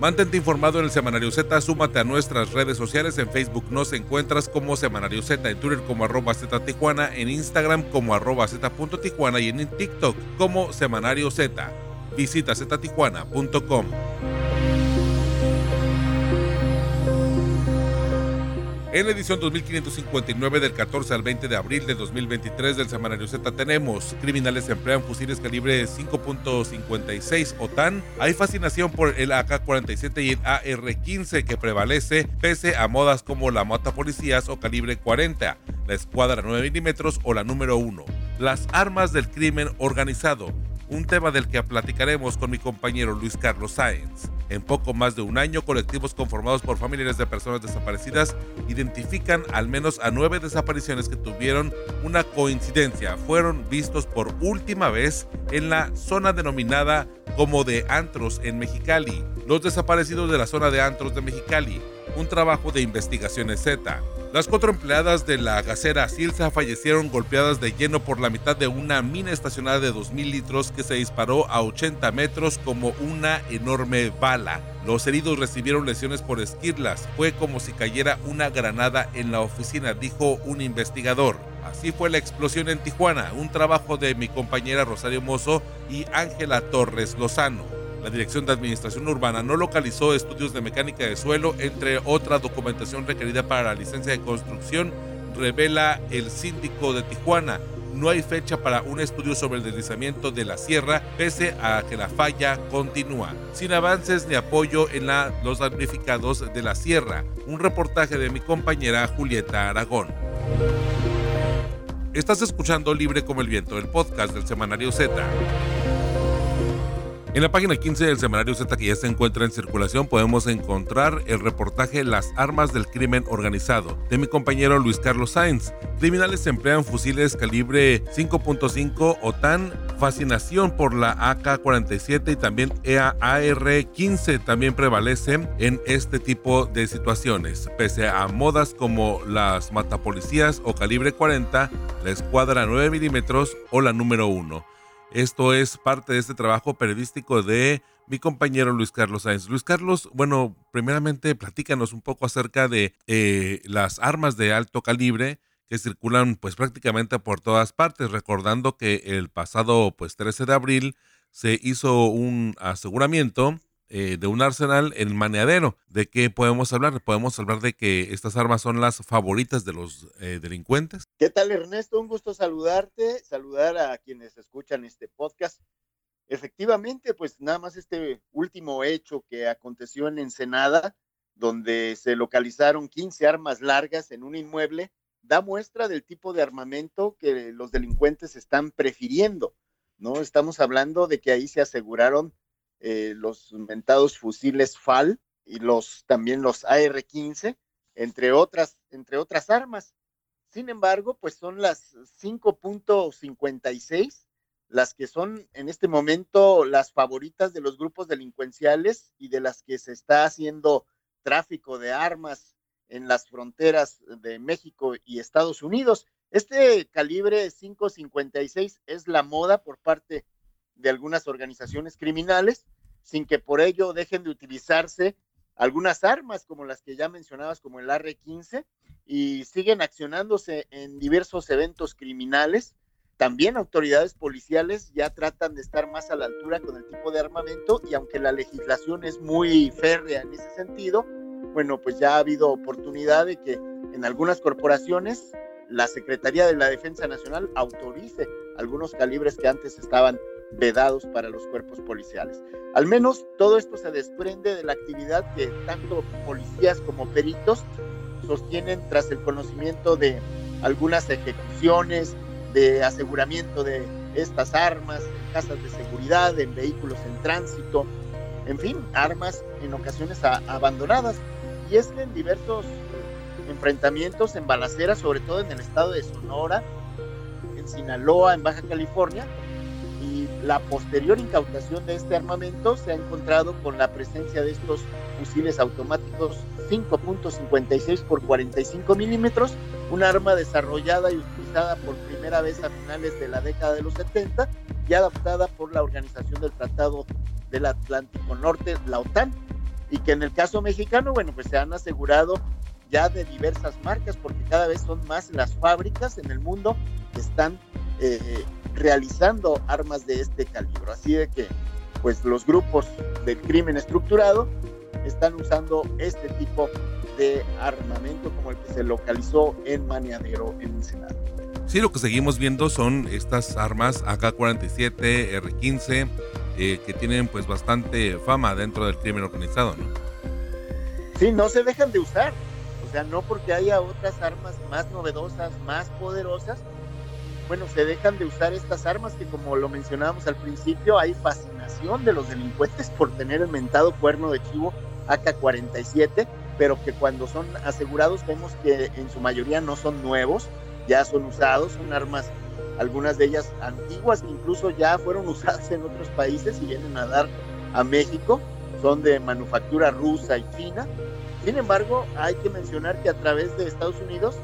Mantente informado en el Semanario Z, súmate a nuestras redes sociales, en Facebook nos encuentras como Semanario Z, en Twitter como arroba Z Tijuana, en Instagram como arroba Z y en TikTok como Semanario Z. Visita ztijuana.com. En la edición 2559 del 14 al 20 de abril de 2023 del Semanario Z tenemos criminales emplean fusiles calibre 5.56 OTAN. Hay fascinación por el AK-47 y el AR-15 que prevalece pese a modas como la mata policías o calibre 40, la escuadra 9 milímetros o la número 1. Las armas del crimen organizado un tema del que platicaremos con mi compañero Luis Carlos Sáenz. En poco más de un año, colectivos conformados por familiares de personas desaparecidas identifican al menos a nueve desapariciones que tuvieron una coincidencia. Fueron vistos por última vez en la zona denominada como de Antros en Mexicali. Los desaparecidos de la zona de Antros de Mexicali. Un trabajo de investigaciones Z. Las cuatro empleadas de la gasera Silsa fallecieron golpeadas de lleno por la mitad de una mina estacionada de 2.000 litros que se disparó a 80 metros como una enorme bala. Los heridos recibieron lesiones por esquirlas. Fue como si cayera una granada en la oficina, dijo un investigador. Así fue la explosión en Tijuana, un trabajo de mi compañera Rosario Mozo y Ángela Torres Lozano. La Dirección de Administración Urbana no localizó estudios de mecánica de suelo, entre otra documentación requerida para la licencia de construcción, revela el síndico de Tijuana. No hay fecha para un estudio sobre el deslizamiento de la sierra, pese a que la falla continúa. Sin avances ni apoyo en la, los damnificados de la sierra. Un reportaje de mi compañera Julieta Aragón. Estás escuchando Libre como el Viento, el podcast del Semanario Z. En la página 15 del semanario Z que ya se encuentra en circulación podemos encontrar el reportaje Las armas del crimen organizado de mi compañero Luis Carlos Sainz. Criminales emplean fusiles calibre 5.5 OTAN, fascinación por la AK-47 y también EAR-15 también prevalece en este tipo de situaciones. Pese a modas como las matapolicías o calibre 40, la escuadra 9 milímetros o la número 1. Esto es parte de este trabajo periodístico de mi compañero Luis Carlos Sáenz. Luis Carlos, bueno, primeramente platícanos un poco acerca de eh, las armas de alto calibre que circulan pues prácticamente por todas partes, recordando que el pasado pues 13 de abril se hizo un aseguramiento eh, de un arsenal en Maneadero. ¿De qué podemos hablar? Podemos hablar de que estas armas son las favoritas de los eh, delincuentes. ¿Qué tal Ernesto? Un gusto saludarte, saludar a quienes escuchan este podcast. Efectivamente, pues nada más este último hecho que aconteció en Ensenada, donde se localizaron 15 armas largas en un inmueble, da muestra del tipo de armamento que los delincuentes están prefiriendo. ¿no? Estamos hablando de que ahí se aseguraron eh, los inventados fusiles FAL y los también los AR-15, entre otras, entre otras armas. Sin embargo, pues son las 5.56 las que son en este momento las favoritas de los grupos delincuenciales y de las que se está haciendo tráfico de armas en las fronteras de México y Estados Unidos. Este calibre 5.56 es la moda por parte de algunas organizaciones criminales, sin que por ello dejen de utilizarse algunas armas como las que ya mencionabas, como el R-15, y siguen accionándose en diversos eventos criminales. También autoridades policiales ya tratan de estar más a la altura con el tipo de armamento y aunque la legislación es muy férrea en ese sentido, bueno, pues ya ha habido oportunidad de que en algunas corporaciones la Secretaría de la Defensa Nacional autorice algunos calibres que antes estaban vedados para los cuerpos policiales. Al menos todo esto se desprende de la actividad que tanto policías como peritos sostienen tras el conocimiento de algunas ejecuciones, de aseguramiento de estas armas en casas de seguridad, en vehículos en tránsito, en fin, armas en ocasiones abandonadas. Y es que en diversos enfrentamientos en balaceras, sobre todo en el estado de Sonora, en Sinaloa, en Baja California, la posterior incautación de este armamento se ha encontrado con la presencia de estos fusiles automáticos 5.56 por 45 milímetros, un arma desarrollada y utilizada por primera vez a finales de la década de los 70 y adaptada por la Organización del Tratado del Atlántico Norte, la OTAN, y que en el caso mexicano, bueno, pues se han asegurado ya de diversas marcas, porque cada vez son más las fábricas en el mundo que están eh, realizando armas de este calibre. Así de que, pues los grupos del crimen estructurado están usando este tipo de armamento como el que se localizó en Maniadero, en Ensenada. Sí, lo que seguimos viendo son estas armas AK-47, R-15, eh, que tienen pues bastante fama dentro del crimen organizado, ¿no? Sí, no se dejan de usar. O sea, no porque haya otras armas más novedosas, más poderosas, bueno, se dejan de usar estas armas que como lo mencionábamos al principio, hay fascinación de los delincuentes por tener el mentado cuerno de chivo AK-47, pero que cuando son asegurados vemos que en su mayoría no son nuevos, ya son usados, son armas, algunas de ellas antiguas que incluso ya fueron usadas en otros países y vienen a dar a México, son de manufactura rusa y china. Sin embargo, hay que mencionar que a través de Estados Unidos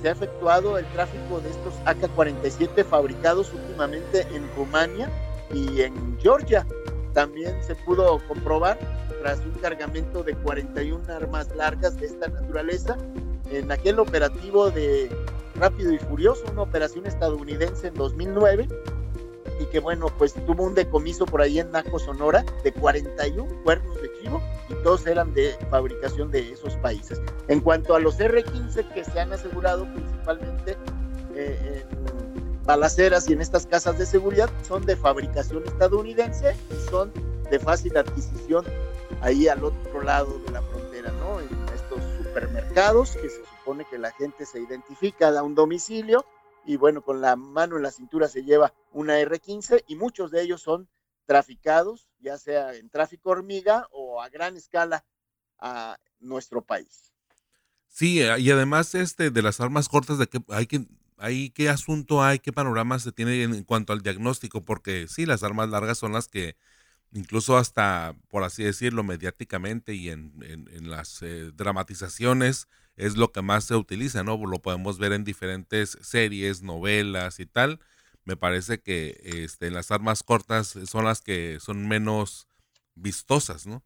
se ha efectuado el tráfico de estos AK-47 fabricados últimamente en Rumania y en Georgia. También se pudo comprobar tras un cargamento de 41 armas largas de esta naturaleza en aquel operativo de Rápido y Furioso, una operación estadounidense en 2009 y que bueno, pues tuvo un decomiso por ahí en Naco, Sonora, de 41 cuernos de chivo y todos eran de fabricación de esos países. En cuanto a los R-15 que se han asegurado principalmente eh, en balaceras y en estas casas de seguridad, son de fabricación estadounidense y son de fácil adquisición ahí al otro lado de la frontera, ¿no? En estos supermercados que se supone que la gente se identifica, da un domicilio y bueno, con la mano en la cintura se lleva una R15 y muchos de ellos son traficados, ya sea en tráfico hormiga o a gran escala a nuestro país. Sí, eh, y además este de las armas cortas de que hay que hay qué asunto hay, qué panorama se tiene en, cuanto al diagnóstico, porque sí, las armas largas son las que incluso hasta, por así decirlo, mediáticamente y en, las eh, dramatizaciones es lo que más se utiliza, ¿no? Lo podemos ver en diferentes series, novelas y tal. Me parece que este, las armas cortas son las que son menos vistosas, ¿no?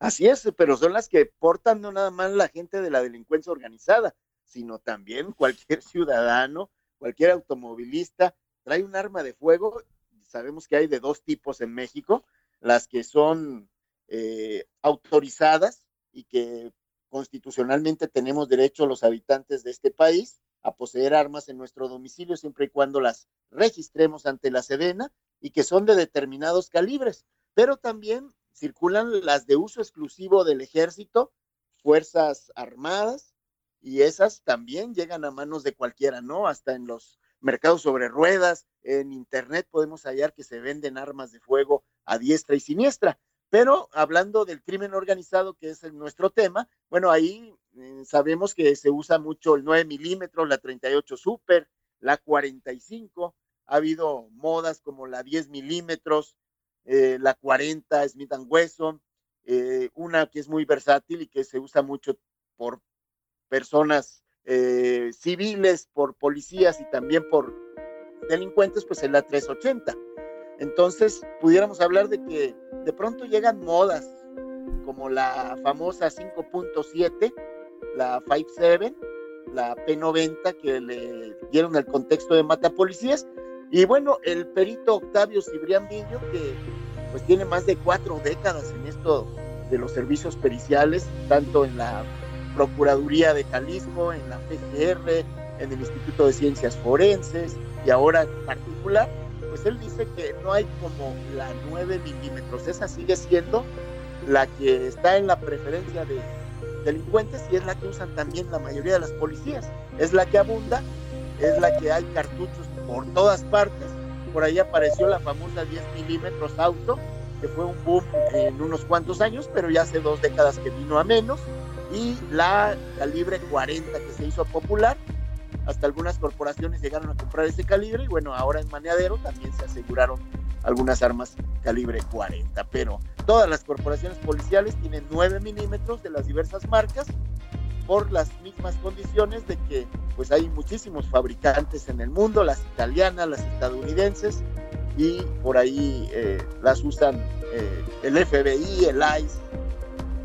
Así es, pero son las que portan no nada más la gente de la delincuencia organizada, sino también cualquier ciudadano, cualquier automovilista trae un arma de fuego. Sabemos que hay de dos tipos en México, las que son eh, autorizadas y que constitucionalmente tenemos derecho los habitantes de este país a poseer armas en nuestro domicilio siempre y cuando las registremos ante la Sedena y que son de determinados calibres, pero también circulan las de uso exclusivo del ejército, fuerzas armadas, y esas también llegan a manos de cualquiera, ¿no? Hasta en los mercados sobre ruedas, en internet podemos hallar que se venden armas de fuego a diestra y siniestra. Pero hablando del crimen organizado, que es nuestro tema, bueno, ahí eh, sabemos que se usa mucho el 9 milímetros, la 38 Super, la 45, ha habido modas como la 10 milímetros, eh, la 40 Smith Wesson, eh, una que es muy versátil y que se usa mucho por personas civiles, por policías y también por delincuentes, pues es la 380. Entonces, pudiéramos hablar de que de pronto llegan modas como la famosa 5.7, la 5.7, la P90 que le dieron el contexto de mata policías. Y bueno, el perito Octavio Cibrián Villo, que pues tiene más de cuatro décadas en esto de los servicios periciales, tanto en la Procuraduría de Jalisco, en la PGR, en el Instituto de Ciencias Forenses y ahora en particular, pues él dice que no hay como la 9 milímetros, esa sigue siendo la que está en la preferencia de delincuentes y es la que usan también la mayoría de las policías, es la que abunda, es la que hay cartuchos por todas partes, por ahí apareció la famosa 10 milímetros auto, que fue un boom en unos cuantos años, pero ya hace dos décadas que vino a menos, y la calibre 40 que se hizo popular. Hasta algunas corporaciones llegaron a comprar ese calibre y bueno, ahora en Maneadero también se aseguraron algunas armas calibre 40, pero todas las corporaciones policiales tienen 9 milímetros de las diversas marcas por las mismas condiciones de que pues hay muchísimos fabricantes en el mundo, las italianas, las estadounidenses, y por ahí eh, las usan eh, el FBI, el ICE,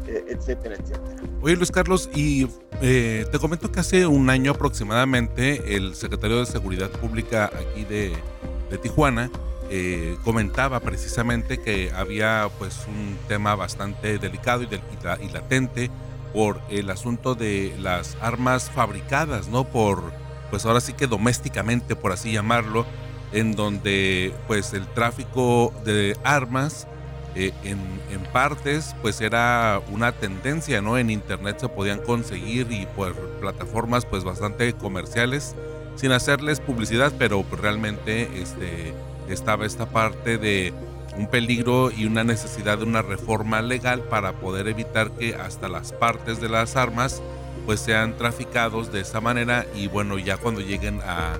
eh, etcétera, etcétera. Oye Luis Carlos, y te comento que hace un año aproximadamente el secretario de Seguridad Pública aquí de, Tijuana comentaba precisamente que había pues un tema bastante delicado y, y, latente por el asunto de las armas fabricadas, ¿no? Por, pues ahora sí que domésticamente, por así llamarlo, en donde pues el tráfico de armas eh, en, partes pues era una tendencia, ¿no? En internet se podían conseguir y por plataformas pues bastante comerciales sin hacerles publicidad, pero pues, realmente este, estaba esta parte de un peligro y una necesidad de una reforma legal para poder evitar que hasta las partes de las armas pues sean traficados de esa manera y bueno ya cuando lleguen a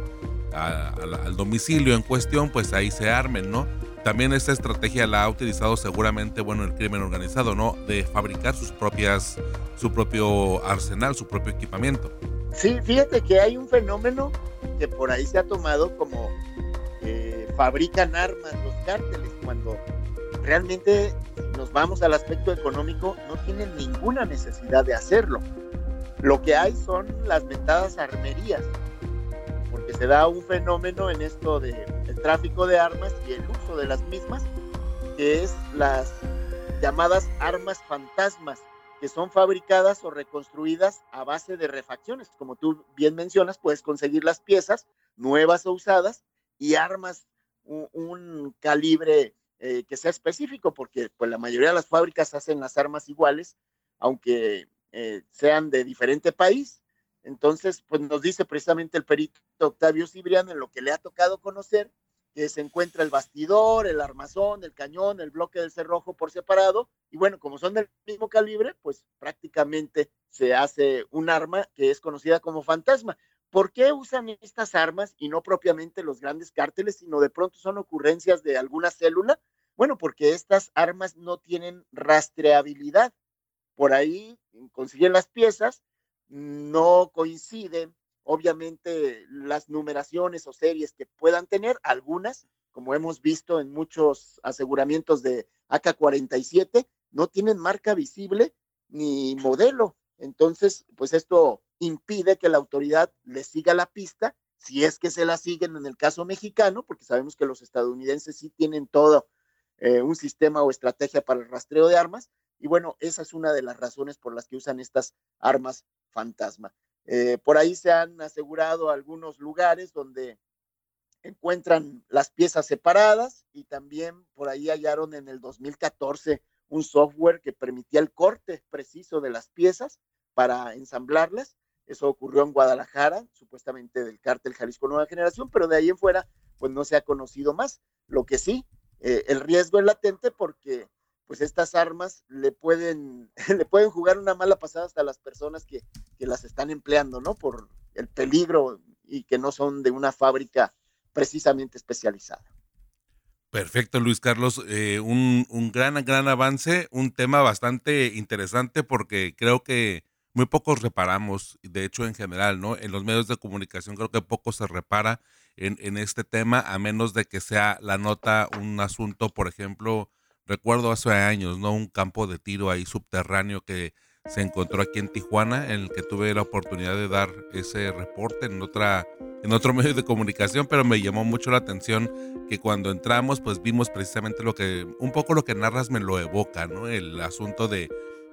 al domicilio en cuestión, pues ahí se armen, ¿no? También esta estrategia la ha utilizado seguramente, bueno, el crimen organizado, ¿no? De fabricar sus propias, su propio arsenal, su propio equipamiento. Sí, fíjate que hay un fenómeno que por ahí se ha tomado como fabrican armas los cárteles, cuando realmente nos vamos al aspecto económico, no tienen ninguna necesidad de hacerlo. Lo que hay son las mentadas armerías, porque se da un fenómeno en esto del tráfico de armas y el uso de las mismas, que es las llamadas armas fantasmas, que son fabricadas o reconstruidas a base de refacciones. Como tú bien mencionas, puedes conseguir las piezas nuevas o usadas y armas un, calibre eh, que sea específico, porque pues, la mayoría de las fábricas hacen las armas iguales, aunque eh, sean de diferente país. Entonces, pues nos dice precisamente el perito Octavio Cibriano en lo que le ha tocado conocer, que se encuentra el bastidor, el armazón, el cañón, el bloque del cerrojo por separado, y bueno, como son del mismo calibre, pues prácticamente se hace un arma que es conocida como fantasma. ¿Por qué usan estas armas y no propiamente los grandes cárteles, sino de pronto son ocurrencias de alguna célula? Bueno, porque estas armas no tienen rastreabilidad. Por ahí consiguen las piezas, no coinciden, obviamente, las numeraciones o series que puedan tener, algunas, como hemos visto en muchos aseguramientos de AK-47, no tienen marca visible ni modelo. Entonces, pues esto impide que la autoridad le siga la pista, si es que se la siguen en el caso mexicano, porque sabemos que los estadounidenses sí tienen todo eh, un sistema o estrategia para el rastreo de armas. Y bueno, esa es una de las razones por las que usan estas armas fantasma. Eh, por ahí se han asegurado algunos lugares donde encuentran las piezas separadas y también por ahí hallaron en el 2014 un software que permitía el corte preciso de las piezas para ensamblarlas eso ocurrió en Guadalajara, supuestamente del cártel Jalisco Nueva Generación, pero de ahí en fuera, pues no se ha conocido más. Lo que sí, eh, el riesgo es latente porque pues estas armas le pueden, le pueden jugar una mala pasada hasta las personas que, que las están empleando, ¿no? Por el peligro y que no son de una fábrica precisamente especializada. Perfecto, Luis Carlos. Eh, un, un, gran, gran avance, un tema bastante interesante porque creo que muy pocos reparamos, de hecho en general, ¿no? En los medios de comunicación creo que poco se repara en, en este tema, a menos de que sea la nota un asunto, por ejemplo, recuerdo hace años, ¿no? Un campo de tiro ahí subterráneo que se encontró aquí en Tijuana, en el que tuve la oportunidad de dar ese reporte en otra en otro medio de comunicación, pero me llamó mucho la atención que cuando entramos, pues vimos precisamente lo que un poco lo que narras me lo evoca, ¿no? El asunto de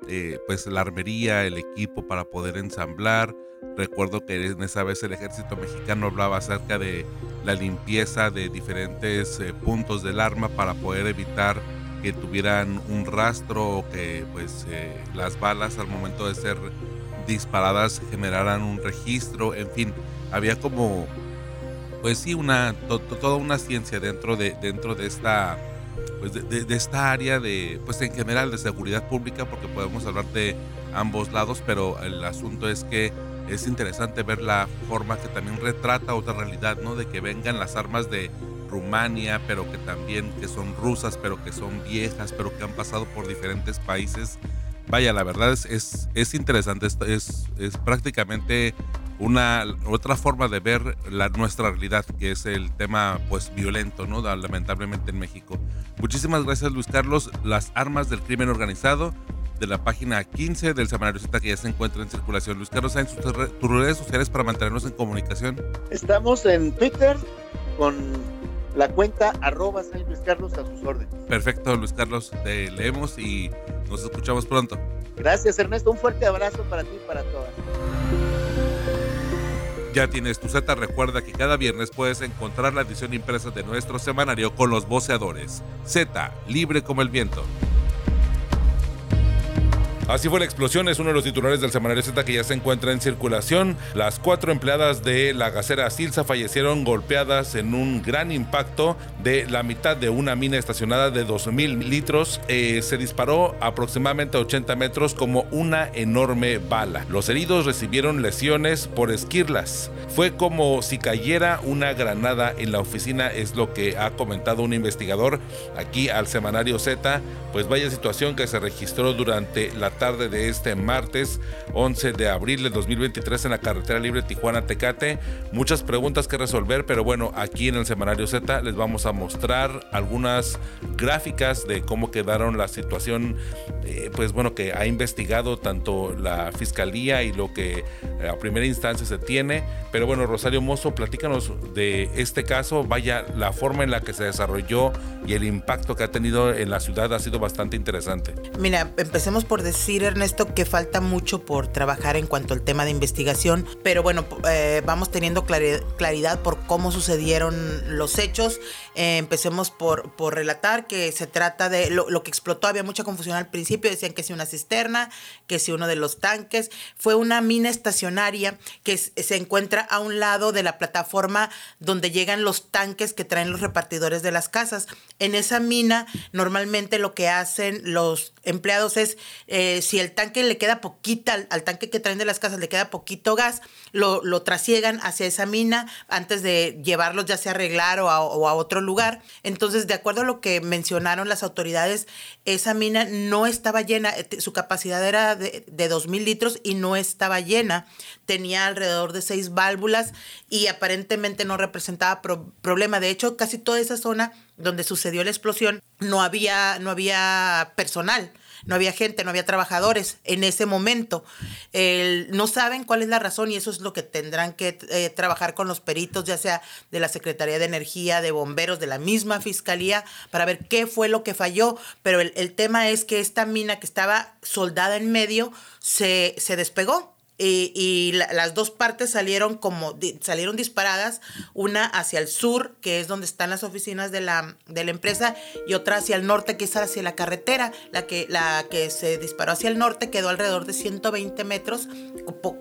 eh, pues la armería, el equipo para poder ensamblar. Recuerdo que en esa vez el ejército mexicano hablaba acerca de la limpieza de diferentes eh, puntos del arma para poder evitar que tuvieran un rastro que pues eh, las balas al momento de ser disparadas generaran un registro, en fin, había como pues sí una toda una ciencia dentro de dentro de esta pues de, esta área de, pues en general de seguridad pública, porque podemos hablar de ambos lados, pero el asunto es que es interesante ver la forma que también retrata otra realidad, ¿no? De que vengan las armas de Rumania, pero que también que son rusas, pero que son viejas, pero que han pasado por diferentes países. Vaya, la verdad es, es, es interesante, es, es prácticamente una otra forma de ver la, nuestra realidad, que es el tema pues violento, ¿no? Lamentablemente en México. Muchísimas gracias Luis Carlos. Las armas del crimen organizado de la página 15 del Semanario Z que ya se encuentra en circulación. Luis Carlos, ¿en tus, tus redes sociales para mantenernos en comunicación? Estamos en Twitter con la cuenta arroba San Luis Carlos a sus órdenes. Perfecto, Luis Carlos, te leemos y nos escuchamos pronto. Gracias, Ernesto. Un fuerte abrazo para ti y para todas. Ya tienes tu Z, recuerda que cada viernes puedes encontrar la edición impresa de nuestro semanario con los voceadores. Z, libre como el viento. Así fue la explosión, es uno de los titulares del semanario Z que ya se encuentra en circulación. Las cuatro empleadas de la gasera Silsa fallecieron golpeadas en un gran impacto de la mitad de una mina estacionada de 2.000 litros. Eh, se disparó aproximadamente a 80 metros como una enorme bala. Los heridos recibieron lesiones por esquirlas. Fue como si cayera una granada en la oficina, es lo que ha comentado un investigador aquí al semanario Z. Pues vaya situación que se registró durante la tarde de este martes 11 de abril de 2023 en la carretera libre Tijuana-Tecate. Muchas preguntas que resolver, pero bueno, aquí en el semanario Z les vamos a mostrar algunas gráficas de cómo quedaron la situación, eh, pues bueno, que ha investigado tanto la fiscalía y lo que a primera instancia se tiene. Pero bueno, Rosario Mozo, platícanos de este caso. Vaya, la forma en la que se desarrolló y el impacto que ha tenido en la ciudad ha sido bastante interesante. Mira, empecemos por decir Ernesto, que falta mucho por trabajar en cuanto al tema de investigación, pero bueno, eh, vamos teniendo claridad por cómo sucedieron los hechos. Eh, empecemos por, por relatar que se trata de lo, que explotó, había mucha confusión al principio, decían que si una cisterna, que si uno de los tanques, fue una mina estacionaria que se encuentra a un lado de la plataforma donde llegan los tanques que traen los repartidores de las casas. En esa mina, normalmente lo que hacen los empleados es eh, si el tanque le queda poquita, al, tanque que traen de las casas le queda poquito gas, lo, lo trasiegan hacia esa mina antes de llevarlos ya sea a arreglar o a, otro lugar. Entonces, de acuerdo a lo que mencionaron las autoridades, esa mina no estaba llena, eh, su capacidad era de, de 2.000 litros y no estaba llena. Tenía alrededor de seis válvulas y aparentemente no representaba problema. De hecho, casi toda esa zona donde sucedió la explosión no había, no había personal no había gente, no había trabajadores en ese momento. no saben cuál es la razón y eso es lo que tendrán que eh, trabajar con los peritos, ya sea de la Secretaría de Energía, de bomberos, de la misma Fiscalía, para ver qué fue lo que falló. Pero el, el tema es que esta mina que estaba soldada en medio se, se despegó y, las dos partes salieron como salieron disparadas, una hacia el sur, que es donde están las oficinas de la, de la empresa, y otra hacia el norte, que es hacia la carretera. La que, la que se disparó hacia el norte quedó alrededor de 120 metros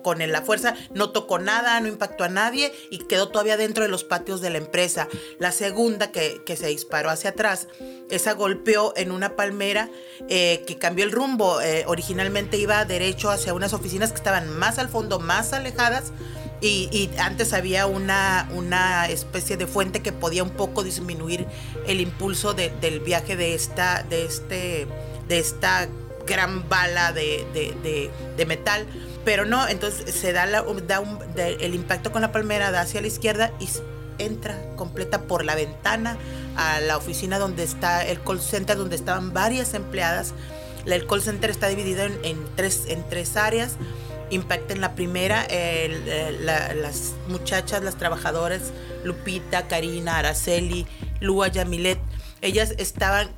con la fuerza, no tocó nada, no impactó a nadie y quedó todavía dentro de los patios de la empresa. La segunda que, que se disparó hacia atrás, esa golpeó en una palmera eh, que cambió el rumbo. Eh, originalmente iba derecho hacia unas oficinas que estaban más al fondo, más alejadas. Y, antes había una, una, especie de fuente que podía un poco disminuir el impulso del viaje de esta, de este, de esta gran bala de, metal. Pero no, entonces se da el impacto con la palmera, da hacia la izquierda y entra completa por la ventana a la oficina donde está el call center, donde estaban varias empleadas. El call center está dividido en, tres, en tres áreas. Impacta en la primera, las muchachas, las trabajadoras, Lupita, Karina, Araceli, Lua, Yamilet, ellas estaban,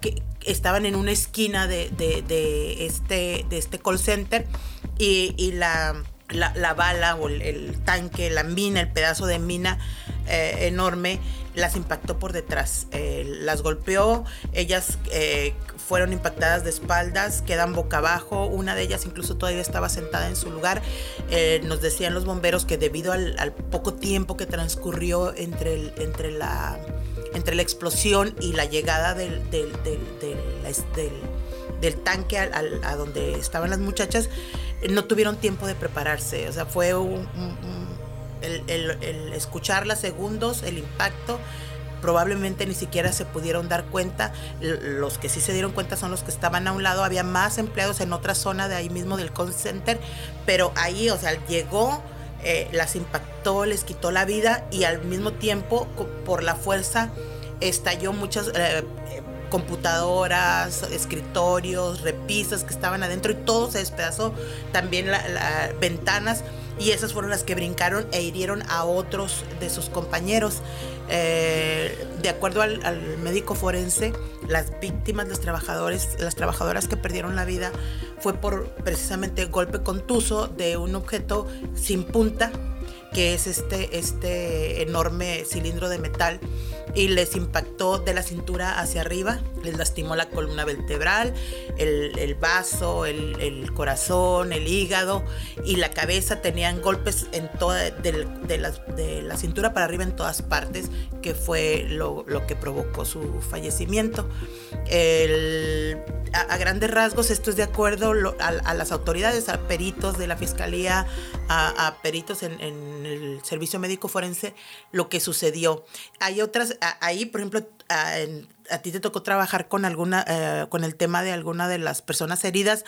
estaban en una esquina de, este, de este call center y, la, la, bala o el, tanque, la mina, el pedazo de mina eh, enorme, las impactó por detrás, eh, las golpeó, ellas eh, fueron impactadas de espaldas, quedan boca abajo, una de ellas incluso todavía estaba sentada en su lugar. Eh, nos decían los bomberos que debido al, poco tiempo que transcurrió entre, el, entre, la, entre la explosión y la llegada del, del, del, del tanque a, donde estaban las muchachas, no tuvieron tiempo de prepararse. O sea, fue un, el, el, escucharla segundos, el impacto, probablemente ni siquiera se pudieron dar cuenta. Los que sí se dieron cuenta son los que estaban a un lado. Había más empleados en otra zona de ahí mismo del call center, pero ahí, o sea, llegó, eh, las impactó, les quitó la vida y al mismo tiempo, por la fuerza, estalló muchas eh, computadoras, escritorios, repisas que estaban adentro y todo se despedazó. También las ventanas y esas fueron las que brincaron e hirieron a otros de sus compañeros. Eh, de acuerdo al, médico forense, las víctimas, los trabajadores, las trabajadoras que perdieron la vida fue por precisamente golpe contuso de un objeto sin punta, que es este, este enorme cilindro de metal y les impactó de la cintura hacia arriba, les lastimó la columna vertebral, el, vaso, el, corazón, el hígado y la cabeza tenían golpes en toda, de, la, cintura para arriba en todas partes, que fue lo, que provocó su fallecimiento. a, grandes rasgos, esto es de acuerdo a, las autoridades, a peritos de la fiscalía, a, peritos en el servicio médico forense, lo que sucedió. Hay otras ahí, por ejemplo, a, ti te tocó trabajar con alguna, eh, con el tema de alguna de las personas heridas.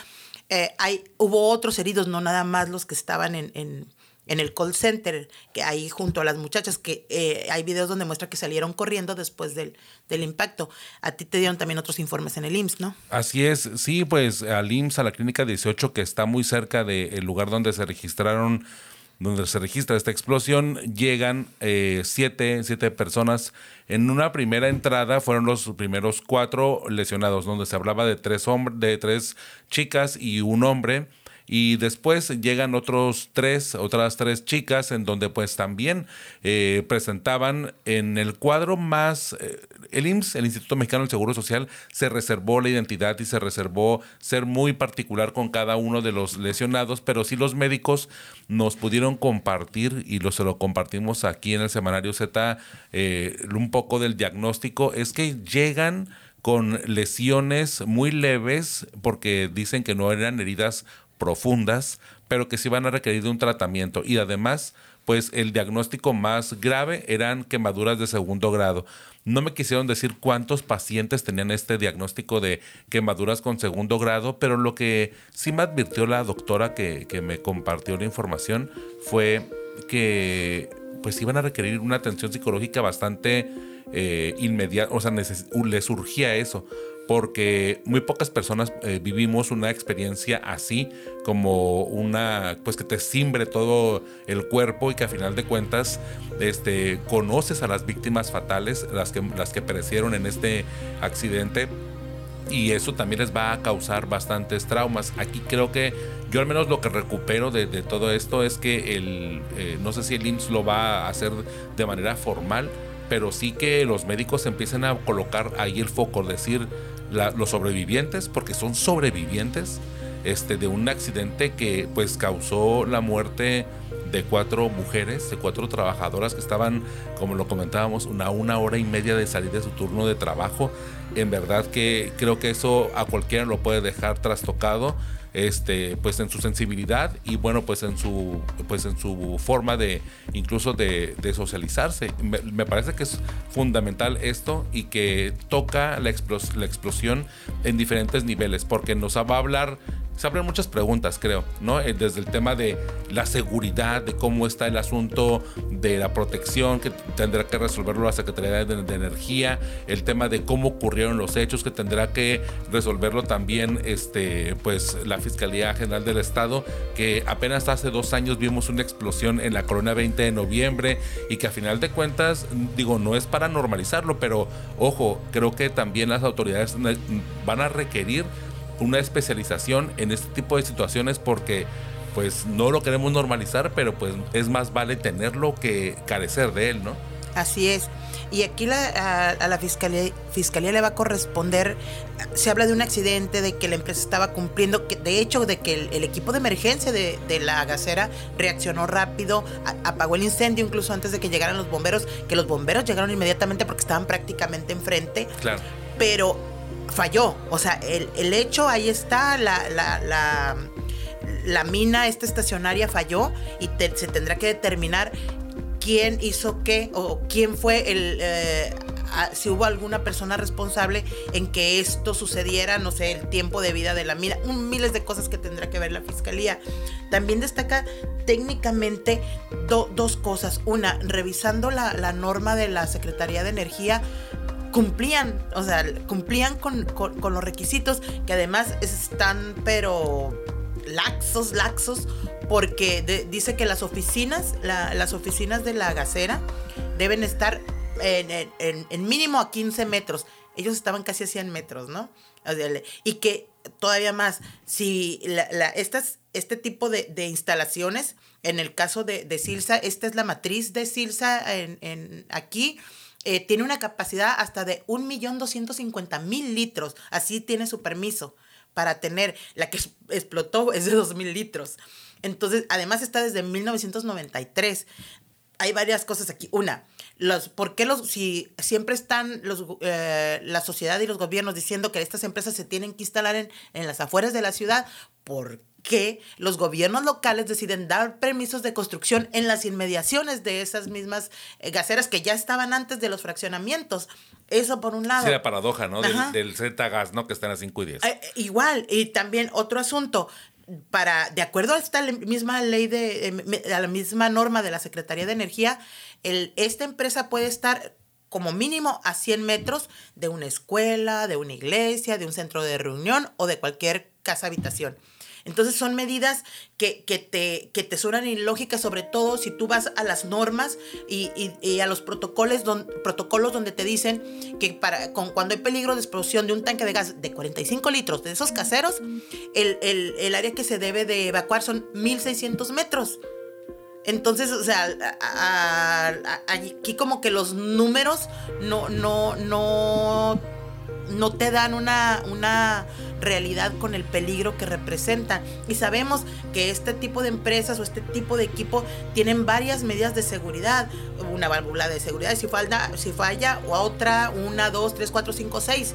Eh, hay, hubo otros heridos, no nada más los que estaban en, en, el call center, que ahí junto a las muchachas, que eh, hay videos donde muestra que salieron corriendo después del, del, impacto. A ti te dieron también otros informes en el IMSS, ¿no? Así es, sí, pues al IMSS, a la clínica 18, que está muy cerca del lugar donde se registraron donde se registra esta explosión, llegan eh, siete, siete personas. En una primera entrada fueron los primeros cuatro lesionados, donde se hablaba de tres, de tres chicas y un hombre y después llegan otros tres, otras tres chicas en donde pues también eh, presentaban en el cuadro más, eh, el IMSS, el Instituto Mexicano del Seguro Social, se reservó la identidad y se reservó ser muy particular con cada uno de los lesionados, pero sí los médicos nos pudieron compartir y lo, se lo compartimos aquí en el Semanario Z eh, un poco del diagnóstico, es que llegan con lesiones muy leves porque dicen que no eran heridas profundas, pero que sí van a requerir de un tratamiento. Y además, pues el diagnóstico más grave eran quemaduras de segundo grado. No me quisieron decir cuántos pacientes tenían este diagnóstico de quemaduras con segundo grado, pero lo que sí me advirtió la doctora que, me compartió la información fue que pues iban a requerir una atención psicológica bastante eh, inmediata, o sea, les surgía eso porque muy pocas personas eh, vivimos una experiencia así, como una, pues que te simbre todo el cuerpo y que a final de cuentas este, conoces a las víctimas fatales, las que, las que perecieron en este accidente. Y eso también les va a causar bastantes traumas. Aquí creo que yo al menos lo que recupero de, todo esto es que el, eh, no sé si el IMSS lo va a hacer de manera formal, pero sí que los médicos empiecen a colocar ahí el foco, decir, los sobrevivientes, porque son sobrevivientes este, de un accidente que pues causó la muerte de cuatro mujeres, de cuatro trabajadoras que estaban, como lo comentábamos, una, una hora y media de salir de su turno de trabajo. En verdad que creo que eso a cualquiera lo puede dejar trastocado este, pues en su sensibilidad y bueno, pues en su, pues en su forma de incluso de, socializarse. Me, parece que es fundamental esto y que toca la, explosión en diferentes niveles, porque nos va a hablar se abren muchas preguntas, creo, ¿no? Eh, desde el tema de la seguridad, de cómo está el asunto de la protección que tendrá que resolverlo la Secretaría de, Energía, el tema de cómo ocurrieron los hechos que tendrá que resolverlo también, este, pues, la Fiscalía General del Estado, que apenas hace dos años vimos una explosión en la Corona 20 de noviembre y que a final de cuentas, digo, no es para normalizarlo, pero ojo, creo que también las autoridades van a requerir una especialización en este tipo de situaciones porque pues no lo queremos normalizar, pero pues es más vale tenerlo que carecer de él, ¿no? Así es. Y aquí a, la fiscalía, fiscalía le va a corresponder, se habla de un accidente, de que la empresa estaba cumpliendo, que, de hecho de que el, equipo de emergencia de, la gasera reaccionó rápido, apagó el incendio incluso antes de que llegaran los bomberos, que los bomberos llegaron inmediatamente porque estaban prácticamente enfrente. Claro. Pero falló. O sea, el, hecho ahí está, la, la, la mina, esta estacionaria falló y se tendrá que determinar quién hizo qué o quién fue el... Eh, si hubo alguna persona responsable en que esto sucediera, no sé, el tiempo de vida de la mina, un, miles de cosas que tendrá que ver la fiscalía. También destaca técnicamente dos cosas. Una, revisando la, la norma de la Secretaría de Energía, cumplían, o sea, cumplían con, los requisitos que además están, pero laxos, laxos, porque dice que las oficinas, las oficinas de la gasera deben estar en, mínimo a 15 metros. Ellos estaban casi a 100 metros, ¿no? Y que todavía más, si estas, este tipo de, instalaciones, en el caso de, Silsa, esta es la matriz de Silsa en aquí, eh, tiene una capacidad hasta de 1.250.000 litros. Así tiene su permiso para tener. La que explotó es de 2.000 litros. Entonces, además está desde 1993. Hay varias cosas aquí. Una, los, ¿por qué los, si siempre están los, eh, la sociedad y los gobiernos diciendo que estas empresas se tienen que instalar en, en las afueras de la ciudad? ¿Por que los gobiernos locales deciden dar permisos de construcción en las inmediaciones de esas mismas eh, gaseras que ya estaban antes de los fraccionamientos. Eso por un lado. Sí, la paradoja, ¿no? Del, Z-Gas, ¿no? Que están a 5 y 10. Eh, igual, y también otro asunto. Para, de acuerdo a esta misma ley de, a la misma norma de la Secretaría de Energía, el, esta empresa puede estar como mínimo a 100 metros de una escuela, de una iglesia, de un centro de reunión o de cualquier casa habitación. Entonces son medidas que, que, te, que te suenan ilógicas, sobre todo si tú vas a las normas y, y, a los protocolos, protocolos donde te dicen que para, con, cuando hay peligro de explosión de un tanque de gas de 45 litros de esos caseros, el, el, el área que se debe de evacuar son 1600 metros. Entonces, o sea, aquí como que los números no, no, no, no te dan una, una realidad con el peligro que representan. Y sabemos que este tipo de empresas o este tipo de equipo tienen varias medidas de seguridad. Una válvula de seguridad, si falla, si falla o otra, una, dos, tres, cuatro, cinco, seis.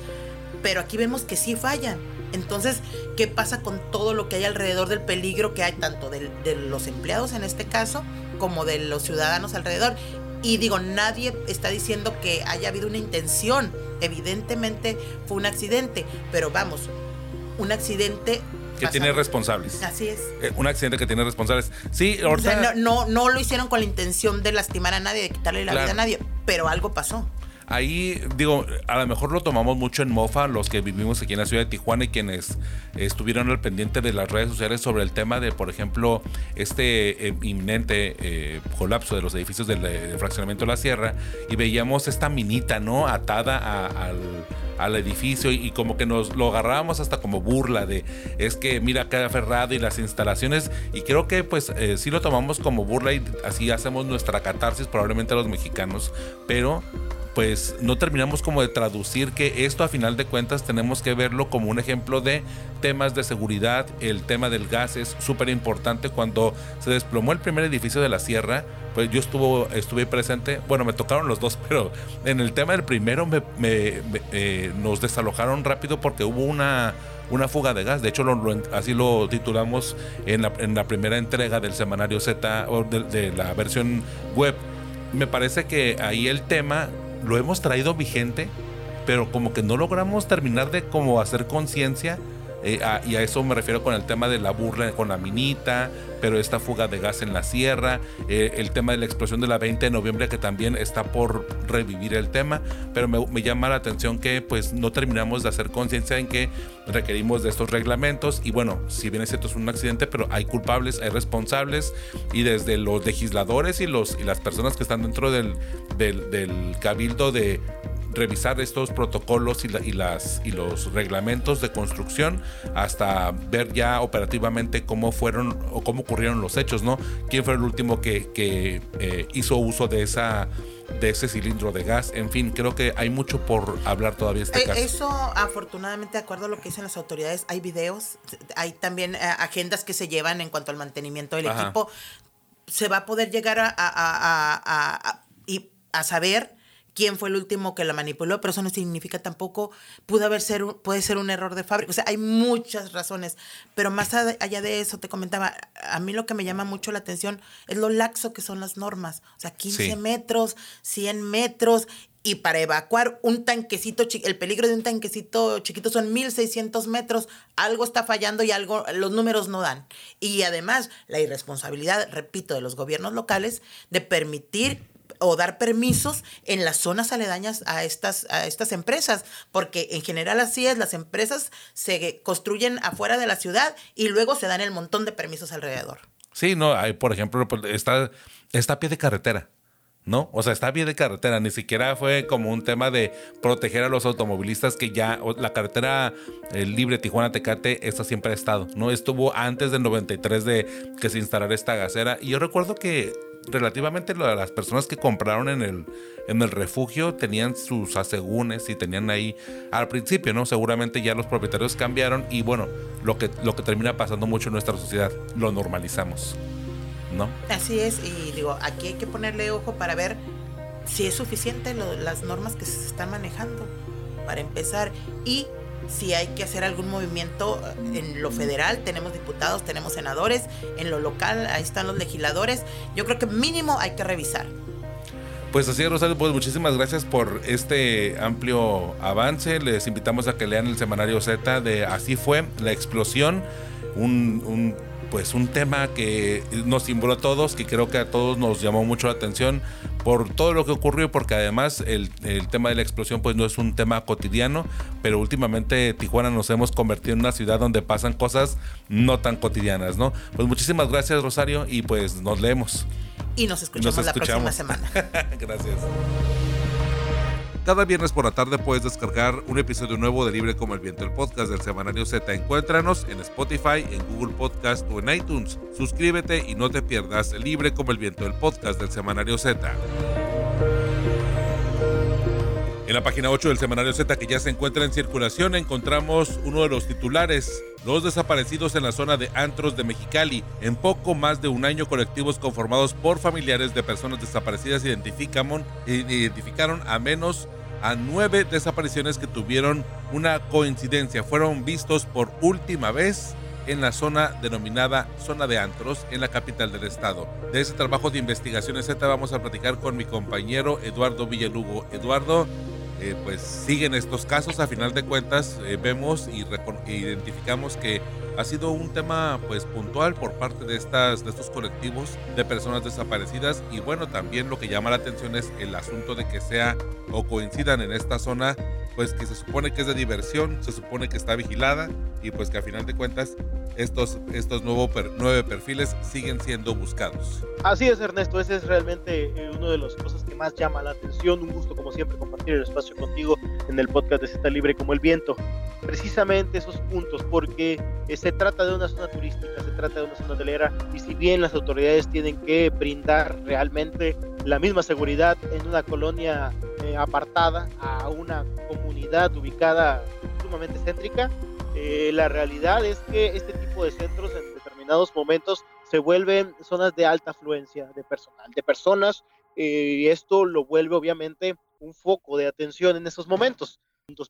Pero aquí vemos que sí fallan. Entonces, ¿qué pasa con todo lo que hay alrededor del peligro que hay tanto de los empleados en este caso como de los ciudadanos alrededor? Y digo, nadie está diciendo que haya habido una intención. Evidentemente fue un accidente, pero vamos, un accidente que tiene responsables. Así es. Eh, un accidente que tiene responsables. Sí, ahorita... no, no, lo hicieron con la intención de lastimar a nadie, de quitarle la vida a nadie, pero algo pasó. Ahí, digo, a lo mejor lo tomamos mucho en mofa los que vivimos aquí en la ciudad de Tijuana y quienes estuvieron al pendiente de las redes sociales sobre el tema de, por ejemplo, este eh, inminente eh, colapso de los edificios del, fraccionamiento de la sierra y veíamos esta minita, ¿no? Atada al, edificio y, como que nos lo agarrábamos hasta como burla de es que mira queda aferrado y las instalaciones y creo que pues eh, sí lo tomamos como burla y así hacemos nuestra catarsis probablemente a los mexicanos pero pues no terminamos como de traducir que esto a final de cuentas tenemos que verlo como un ejemplo de temas de seguridad. El tema del gas es súper importante. Cuando se desplomó el primer edificio de la sierra, pues yo estuvo, estuve presente. Bueno, me tocaron los dos, pero en el tema del primero me, eh, nos desalojaron rápido porque hubo una una fuga de gas. De hecho, así lo titulamos en la, primera entrega del semanario Z o de, la versión web. Me parece que ahí el tema lo hemos traído vigente, pero como que no logramos terminar de como hacer conciencia eh, y a eso me refiero con el tema de la burla con la minita, pero esta fuga de gas en la sierra, eh, el tema de la explosión de la 20 de noviembre que también está por revivir el tema, pero me, me llama la atención que pues no terminamos de hacer conciencia en que requerimos de estos reglamentos y bueno, si bien es cierto es un accidente, pero hay culpables, hay responsables y desde los legisladores y, los, y las personas que están dentro del, del, del cabildo de revisar estos protocolos y, y, las, y los reglamentos de construcción hasta ver ya operativamente cómo fueron o cómo ocurrieron los hechos, ¿no? ¿Quién fue el último que, que eh, hizo uso de esa de ese cilindro de gas. En fin, creo que hay mucho por hablar todavía este eh, caso. Eso, afortunadamente, de acuerdo a lo que dicen las autoridades, hay videos, hay también eh, agendas que se llevan en cuanto al mantenimiento del equipo. Se va a poder llegar a, a, a, a, a saber quién fue el último que la manipuló, pero eso no significa tampoco, pudo haber ser, puede ser un error de fábrica. O sea, hay muchas razones, pero más allá de eso, te comentaba, a mí lo que me llama mucho la atención es lo laxo que son las normas. O sea, 15 metros, 100 metros, y para evacuar un tanquecito, el peligro de un tanquecito chiquito son 1600 metros, algo está fallando y algo, los números no dan. Y además, la irresponsabilidad, repito, de los gobiernos locales de permitir o dar permisos en las zonas aledañas a estas, a estas empresas, porque en general así es, las empresas se construyen afuera de la ciudad y luego se dan el montón de permisos alrededor. Sí, no, hay, por ejemplo, pues, está, está a pie de carretera. ¿no? O sea, está bien de carretera, ni siquiera fue como un tema de proteger a los automovilistas que ya la carretera libre Tijuana-Tecate, esta siempre ha estado, ¿no? Estuvo antes del 93 de que se instalara esta gasera y yo recuerdo que relativamente las personas que compraron en el, en el refugio tenían sus asegúnes y tenían ahí al principio, ¿no? Seguramente ya los propietarios cambiaron y bueno, lo que, lo que termina pasando mucho en nuestra sociedad, lo normalizamos. ¿no? Así es, y digo, aquí hay que ponerle ojo para ver si es suficiente las normas que se están manejando, para empezar, y si hay que hacer algún movimiento eh, en lo federal, tenemos diputados, tenemos senadores, en lo local, ahí están los legisladores, yo creo que mínimo hay que revisar. Pues así es, Rosario, pues muchísimas gracias por este amplio avance. Les invitamos a que lean el semanario Z de Así fue, la explosión, un, un pues un tema que nos cimbró a todos, que creo que a todos nos llamó mucho la atención por todo lo que ocurrió, porque además el, tema de la explosión pues no es un tema cotidiano, pero últimamente Tijuana nos hemos convertido en una ciudad donde pasan cosas no tan cotidianas, ¿no? Pues muchísimas gracias Rosario y pues nos leemos. Y nos escuchamos, la próxima semana. gracias. Cada viernes por la tarde puedes descargar un episodio nuevo de Libre como el Viento, el podcast del Semanario Z. Encuéntranos en Spotify, en Google Podcast o en iTunes. Suscríbete y no te pierdas Libre como el Viento, el podcast del Semanario Z. En la página 8 del Semanario Z que ya se encuentra en circulación encontramos uno de los titulares. Los desaparecidos en la zona de Antros de Mexicali. En poco más de un año colectivos conformados por familiares de personas desaparecidas identificaron, identificaron a menos a nueve desapariciones que tuvieron una coincidencia. Fueron vistos por última vez en la zona denominada Zona de Antros en la capital del estado. De ese trabajo de investigación Z vamos a platicar con mi compañero Eduardo Villalugo. Eduardo, eh, pues siguen estos casos. A final de cuentas, eh, vemos y identificamos que ha sido un tema pues puntual por parte de estas de estos colectivos de personas desaparecidas y bueno también lo que llama la atención es el asunto de que sea o coincidan en esta zona pues que se supone que es de diversión se supone que está vigilada y pues que a final de cuentas estos estos nuevos nueve perfiles siguen siendo buscados. Así es Ernesto ese es realmente eh, una de las cosas que más llama la atención. Un gusto como siempre compartir el espacio contigo en el podcast de Z Libre como el viento. Precisamente esos puntos porque es se trata de una zona turística, se trata de una zona hotelera y si bien las autoridades tienen que brindar realmente la misma seguridad en una colonia eh, apartada a una comunidad ubicada sumamente céntrica, eh, la realidad es que este tipo de centros en determinados momentos se vuelven zonas de alta afluencia de personal, de personas, eh, y esto lo vuelve obviamente un foco de atención en esos momentos.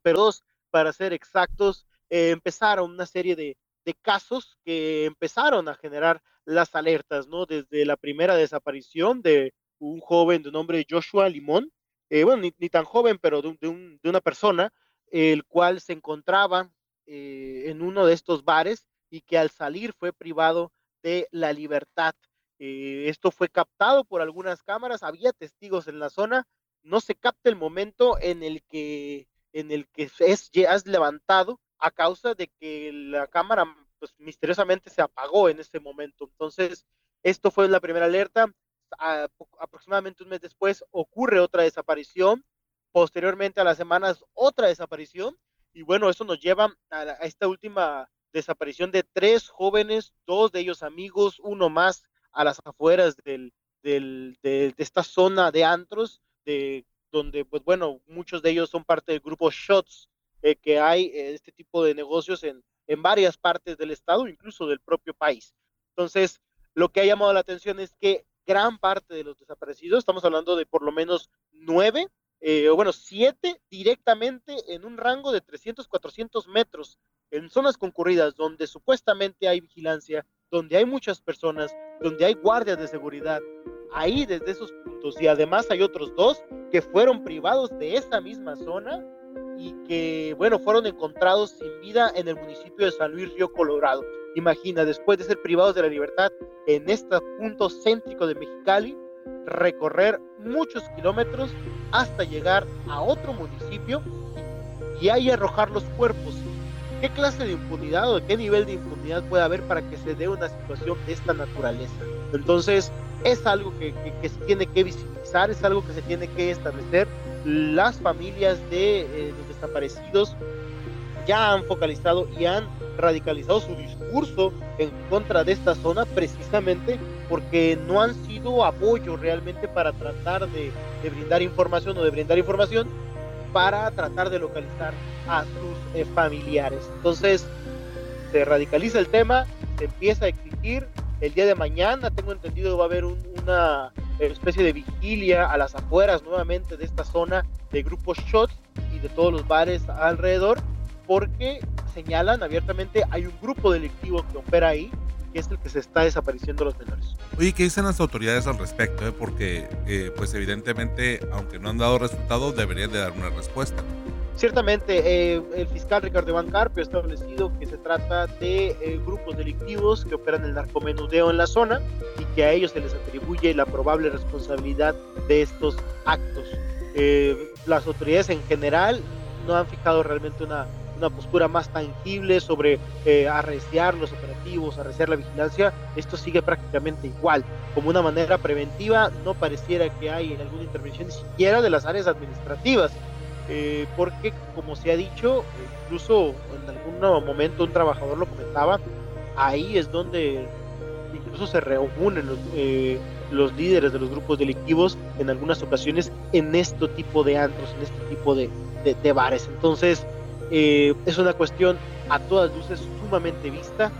Pero dos, para ser exactos, empezaron una serie de, de casos que empezaron a generar las alertas, ¿no? Desde la primera desaparición de un joven de nombre Joshua Limón, eh, bueno, ni, tan joven, pero de, de, una persona, el cual se encontraba eh, en uno de estos bares y que al salir fue privado de la libertad. Eh, esto fue captado por algunas cámaras, había testigos en la zona, no se capta el momento en el que, en el que es, es levantado a causa de que la cámara pues misteriosamente se apagó en ese momento. Entonces, esto fue la primera alerta. aproximadamente un mes después ocurre otra desaparición. Posteriormente a las semanas, otra desaparición. Y bueno, eso nos lleva a, esta última desaparición de tres jóvenes, dos de ellos amigos, uno más a las afueras del, del, de, esta zona de antros, de donde, pues bueno, muchos de ellos son parte del grupo Shots, eh, que hay eh, este tipo de negocios en varias partes del estado, incluso del propio país. Entonces, lo que ha llamado la atención es que gran parte de los desaparecidos, estamos hablando de por lo menos nueve, eh, bueno, siete directamente en un rango de 300, 400 metros, en zonas concurridas donde supuestamente hay vigilancia, donde hay muchas personas, donde hay guardias de seguridad, ahí desde esos puntos. Y además hay otros dos que fueron privados de esa misma zona y que, bueno, fueron encontrados sin vida en el municipio de San Luis Río Colorado. Imagina, después de ser privados de la libertad en este punto céntrico de Mexicali, recorrer muchos kilómetros hasta llegar a otro municipio y ahí arrojar los cuerpos. ¿Qué clase de impunidad o qué nivel de impunidad puede haber para que se dé una situación de esta naturaleza? Entonces, es algo que, se tiene que visibilizar, es algo que se tiene que establecer. Las familias de eh, los desaparecidos ya han focalizado y han radicalizado su discurso en contra de esta zona precisamente porque no han sido apoyo realmente para tratar de, brindar información o de brindar información para tratar de localizar a sus eh, familiares. Entonces, se radicaliza el tema, se empieza a exigir. El día de mañana, tengo entendido, va a haber una especie de vigilia a las afueras nuevamente de esta zona de grupos shots y de todos los bares alrededor, porque señalan abiertamente hay un grupo delictivo que opera ahí que es el que se está desapareciendo los menores. Oye, ¿qué dicen las autoridades al respecto? Eh? Porque, eh, pues evidentemente, aunque no han dado resultados, deberían de dar una respuesta. Ciertamente, eh, el fiscal Ricardo Iván Carpio ha establecido que se trata de grupos delictivos que operan el narcomenudeo en la zona y que a ellos se les atribuye la probable responsabilidad de estos actos. las autoridades en general no han fijado realmente una una postura más tangible sobre eh, arreciar los operativos, arreciar la vigilancia, esto sigue prácticamente igual. Como una manera preventiva, no pareciera que hay en alguna intervención ni siquiera de las áreas administrativas, eh, porque como se ha dicho, incluso en algún momento un trabajador lo comentaba, ahí es donde incluso se reúnen los, eh, los líderes de los grupos delictivos en algunas ocasiones en este tipo de antros, en este tipo de, de, de bares. Entonces, eh, es una cuestión a todas luces sumamente vista.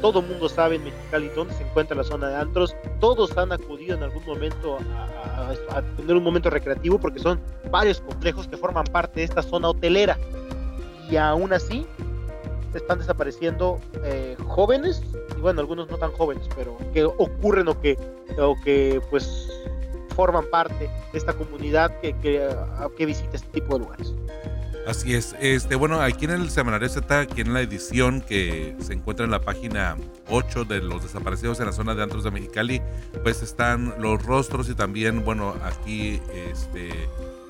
Todo mundo sabe en Mexicali dónde se encuentra la zona de antros. Todos han acudido en algún momento a, tener un momento recreativo porque son varios complejos que forman parte de esta zona hotelera. Y aún así están desapareciendo eh, jóvenes y bueno, algunos no tan jóvenes, pero que ocurren o que, o que pues forman parte de esta comunidad que, que, que visita este tipo de lugares. Así es. Este, bueno, aquí en el Semanario Z, aquí en la edición que se encuentra en la página 8 de los desaparecidos en la zona de Antros de Mexicali, pues están los rostros y también, bueno, aquí este,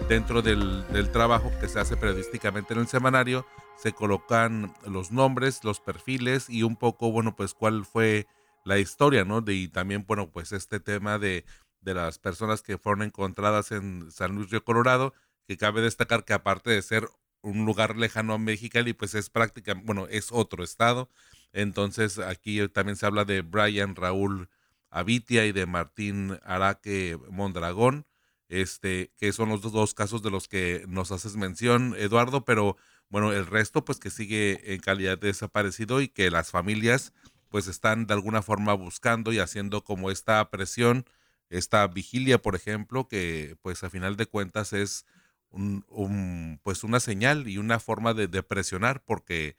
dentro del, trabajo que se hace periodísticamente en el semanario, se colocan los nombres, los perfiles y un poco, bueno, pues cuál fue la historia, ¿no? De, y también, bueno, pues este tema de, de las personas que fueron encontradas en San Luis Río Colorado, que cabe destacar que aparte de ser un lugar lejano a Mexicali, pues es prácticamente, bueno, es otro estado. Entonces aquí también se habla de Brian Raúl Avitia y de Martín Araque Mondragón, este, que son los dos, casos de los que nos haces mención, Eduardo, pero bueno, el resto pues que sigue en calidad de desaparecido y que las familias pues están de alguna forma buscando y haciendo como esta presión, esta vigilia, por ejemplo, que pues a final de cuentas es un, pues una señal y una forma de, presionar porque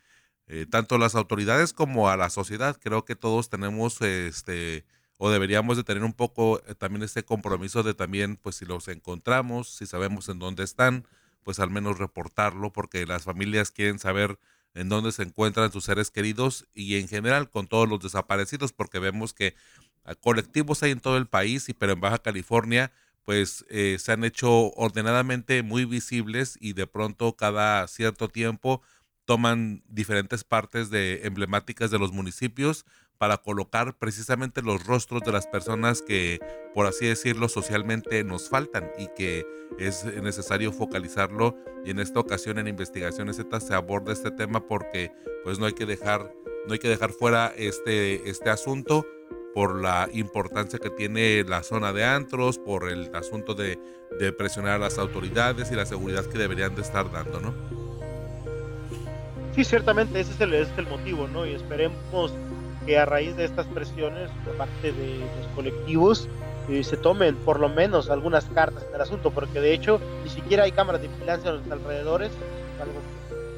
eh, tanto las autoridades como a la sociedad creo que todos tenemos este o deberíamos de tener un poco eh, también este compromiso de también pues si los encontramos si sabemos en dónde están pues al menos reportarlo porque las familias quieren saber en dónde se encuentran sus seres queridos y en general con todos los desaparecidos porque vemos que ah, colectivos hay en todo el país y pero en Baja California pues eh, se han hecho ordenadamente muy visibles y de pronto cada cierto tiempo toman diferentes partes de emblemáticas de los municipios para colocar precisamente los rostros de las personas que, por así decirlo, socialmente nos faltan y que es necesario focalizarlo. Y en esta ocasión en Investigaciones Z se aborda este tema porque pues no hay que dejar, no hay que dejar fuera este, este asunto por la importancia que tiene la zona de antros, por el asunto de, presionar a las autoridades y la seguridad que deberían de estar dando, ¿no? Sí, ciertamente ese es el, motivo, ¿no? Y esperemos que a raíz de estas presiones por parte de los colectivos eh, se tomen por lo menos algunas cartas en el asunto, porque de hecho ni siquiera hay cámaras de vigilancia a los alrededores, algo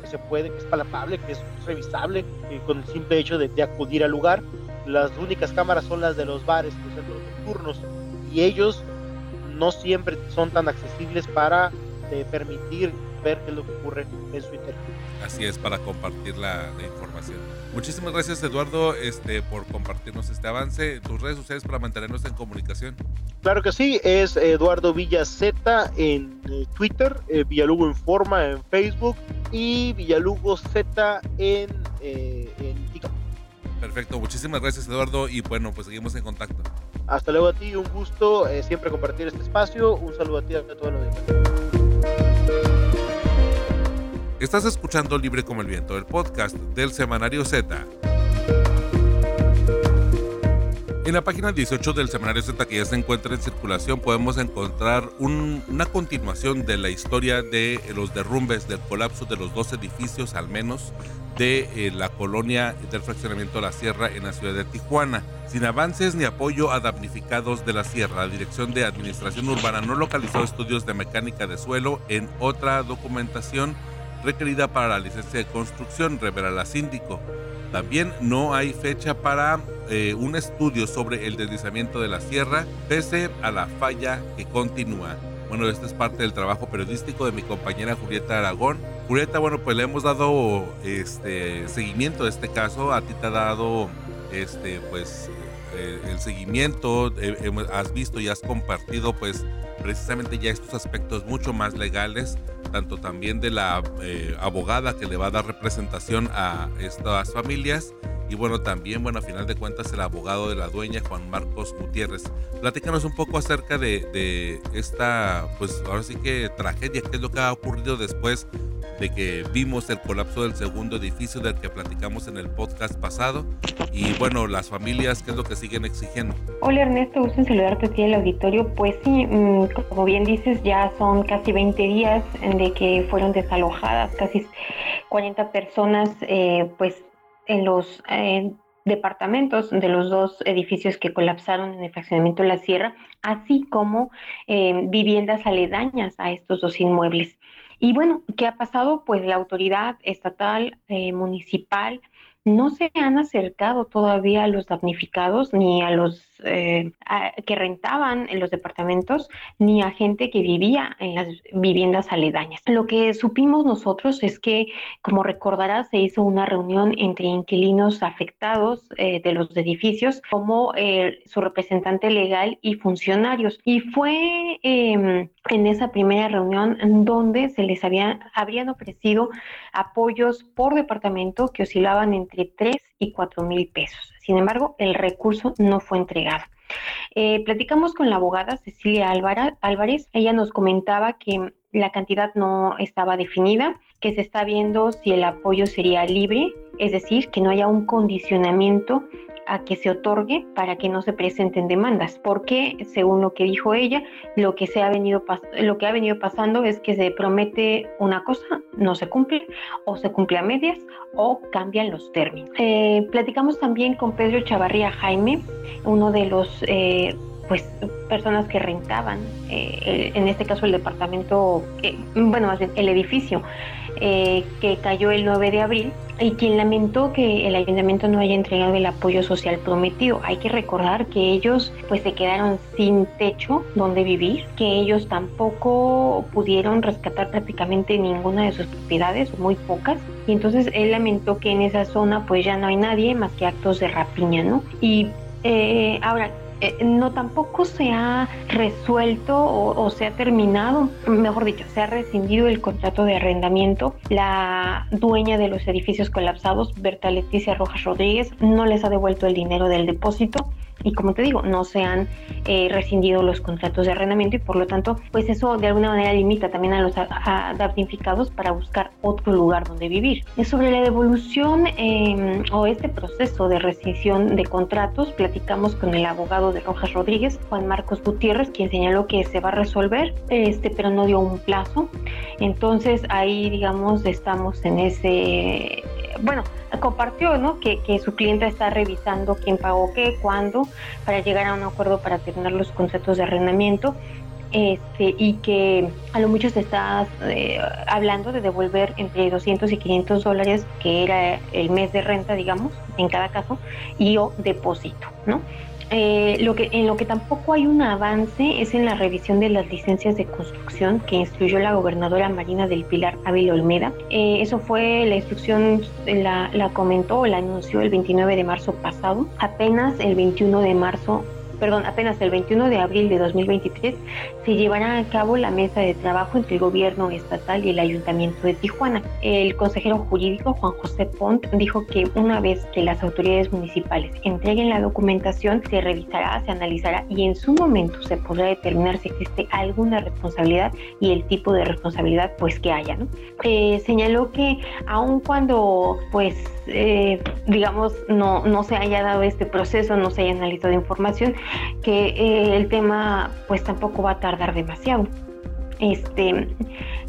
que se puede, que es palpable, que es revisable eh, con el simple hecho de, acudir al lugar. Las únicas cámaras son las de los bares, los centros nocturnos, y ellos no siempre son tan accesibles para eh, permitir ver qué es lo que ocurre en su interior. Así es, para compartir la, la, información. Muchísimas gracias, Eduardo, este, por compartirnos este avance. Tus redes sociales para mantenernos en comunicación. Claro que sí, es Eduardo Villazeta en eh, Twitter, eh, Villalugo Informa en Facebook y Villalugo Z en, eh, en. Perfecto, muchísimas gracias, Eduardo, y bueno, pues seguimos en contacto. Hasta luego a ti, un gusto eh, siempre compartir este espacio. Un saludo a ti a todos los demás. Estás escuchando Libre como el Viento, el podcast del Semanario Z. En la página 18 del Semanario Z que ya se encuentra en circulación podemos encontrar un, una continuación de la historia de los derrumbes, del colapso de los dos edificios al menos de eh, la colonia del fraccionamiento de la Sierra en la ciudad de Tijuana. Sin avances ni apoyo a damnificados de la Sierra, la Dirección de Administración Urbana no localizó estudios de mecánica de suelo en otra documentación requerida para la licencia de construcción, revela la síndico. También no hay fecha para eh, un estudio sobre el deslizamiento de la sierra, pese a la falla que continúa. Bueno, este es parte del trabajo periodístico de mi compañera Julieta Aragón. Julieta, bueno, pues le hemos dado este seguimiento a este caso. A ti te ha dado este, pues, eh, el seguimiento. Eh, has visto y has compartido, pues, precisamente ya estos aspectos mucho más legales tanto también de la eh, abogada que le va a dar representación a estas familias y bueno, también, bueno, a final de cuentas el abogado de la dueña, Juan Marcos Gutiérrez. Platícanos un poco acerca de, de esta, pues ahora sí que tragedia, qué es lo que ha ocurrido después de que vimos el colapso del segundo edificio del que platicamos en el podcast pasado y bueno, las familias, ¿qué es lo que siguen exigiendo? Hola Ernesto, gusto en saludarte aquí en el auditorio. Pues sí, mmm, como bien dices, ya son casi 20 días de que fueron desalojadas, casi 40 personas, eh, pues en los eh, departamentos de los dos edificios que colapsaron en el fraccionamiento de la Sierra, así como eh, viviendas aledañas a estos dos inmuebles. Y bueno, ¿qué ha pasado? Pues la autoridad estatal, eh, municipal, no se han acercado todavía a los damnificados ni a los eh, a, que rentaban en los departamentos ni a gente que vivía en las viviendas aledañas. Lo que supimos nosotros es que, como recordarás, se hizo una reunión entre inquilinos afectados eh, de los edificios como eh, su representante legal y funcionarios. Y fue em, en esa primera reunión donde se les había, habrían ofrecido apoyos por departamento que oscilaban entre 3 y 4 mil pesos. Sin embargo, el recurso no fue entregado. Eh, platicamos con la abogada Cecilia Álvarez. Ella nos comentaba que la cantidad no estaba definida, que se está viendo si el apoyo sería libre, es decir, que no haya un condicionamiento a que se otorgue para que no se presenten demandas, porque según lo que dijo ella, lo que se ha venido lo que ha venido pasando es que se promete una cosa, no se cumple, o se cumple a medias, o cambian los términos. Eh, platicamos también con Pedro Chavarría Jaime, uno de los eh, pues personas que rentaban, eh, el, en este caso el departamento, eh, bueno, más bien el edificio eh, que cayó el 9 de abril y quien lamentó que el ayuntamiento no haya entregado el apoyo social prometido. Hay que recordar que ellos pues se quedaron sin techo donde vivir, que ellos tampoco pudieron rescatar prácticamente ninguna de sus propiedades, muy pocas, y entonces él lamentó que en esa zona pues ya no hay nadie más que actos de rapiña, ¿no? Y eh, ahora, eh, no tampoco se ha resuelto o, o, se ha terminado, mejor dicho, se ha rescindido el contrato de arrendamiento. La dueña de los edificios colapsados, Berta Leticia Rojas Rodríguez, no les ha devuelto el dinero del depósito y como te digo, no se han eh, rescindido los contratos de arrendamiento y por lo tanto, pues eso de alguna manera limita también a los damnificados para buscar otro lugar donde vivir. Sobre la devolución eh, o este proceso de rescisión de contratos, platicamos con el abogado de Rojas Rodríguez, Juan Marcos Gutiérrez, quien señaló que se va a resolver, este, pero no dio un plazo. Entonces ahí, digamos, estamos en ese, bueno, compartió ¿no? que, que su cliente está revisando quién pagó qué, cuándo, para llegar a un acuerdo para terminar los conceptos de arrendamiento este, y que a lo mucho se está eh, hablando de devolver entre 200 y 500 dólares, que era el mes de renta, digamos, en cada caso, y o depósito, ¿no? Eh, lo que, en lo que tampoco hay un avance es en la revisión de las licencias de construcción que instruyó la gobernadora Marina del Pilar Ávila Olmeda. Eh, eso fue la instrucción, la, la comentó la anunció el 29 de marzo pasado. Apenas el 21 de marzo perdón, apenas el 21 de abril de 2023 se llevará a cabo la mesa de trabajo entre el gobierno estatal y el ayuntamiento de Tijuana. El consejero jurídico Juan José Pont dijo que una vez que las autoridades municipales entreguen la documentación, se revisará, se analizará y en su momento se podrá determinar si existe alguna responsabilidad y el tipo de responsabilidad pues que haya. Eh, señaló que aun cuando pues eh, digamos no, no se haya dado este proceso, no se haya analizado información, que eh, el tema pues tampoco va a tardar demasiado. Este,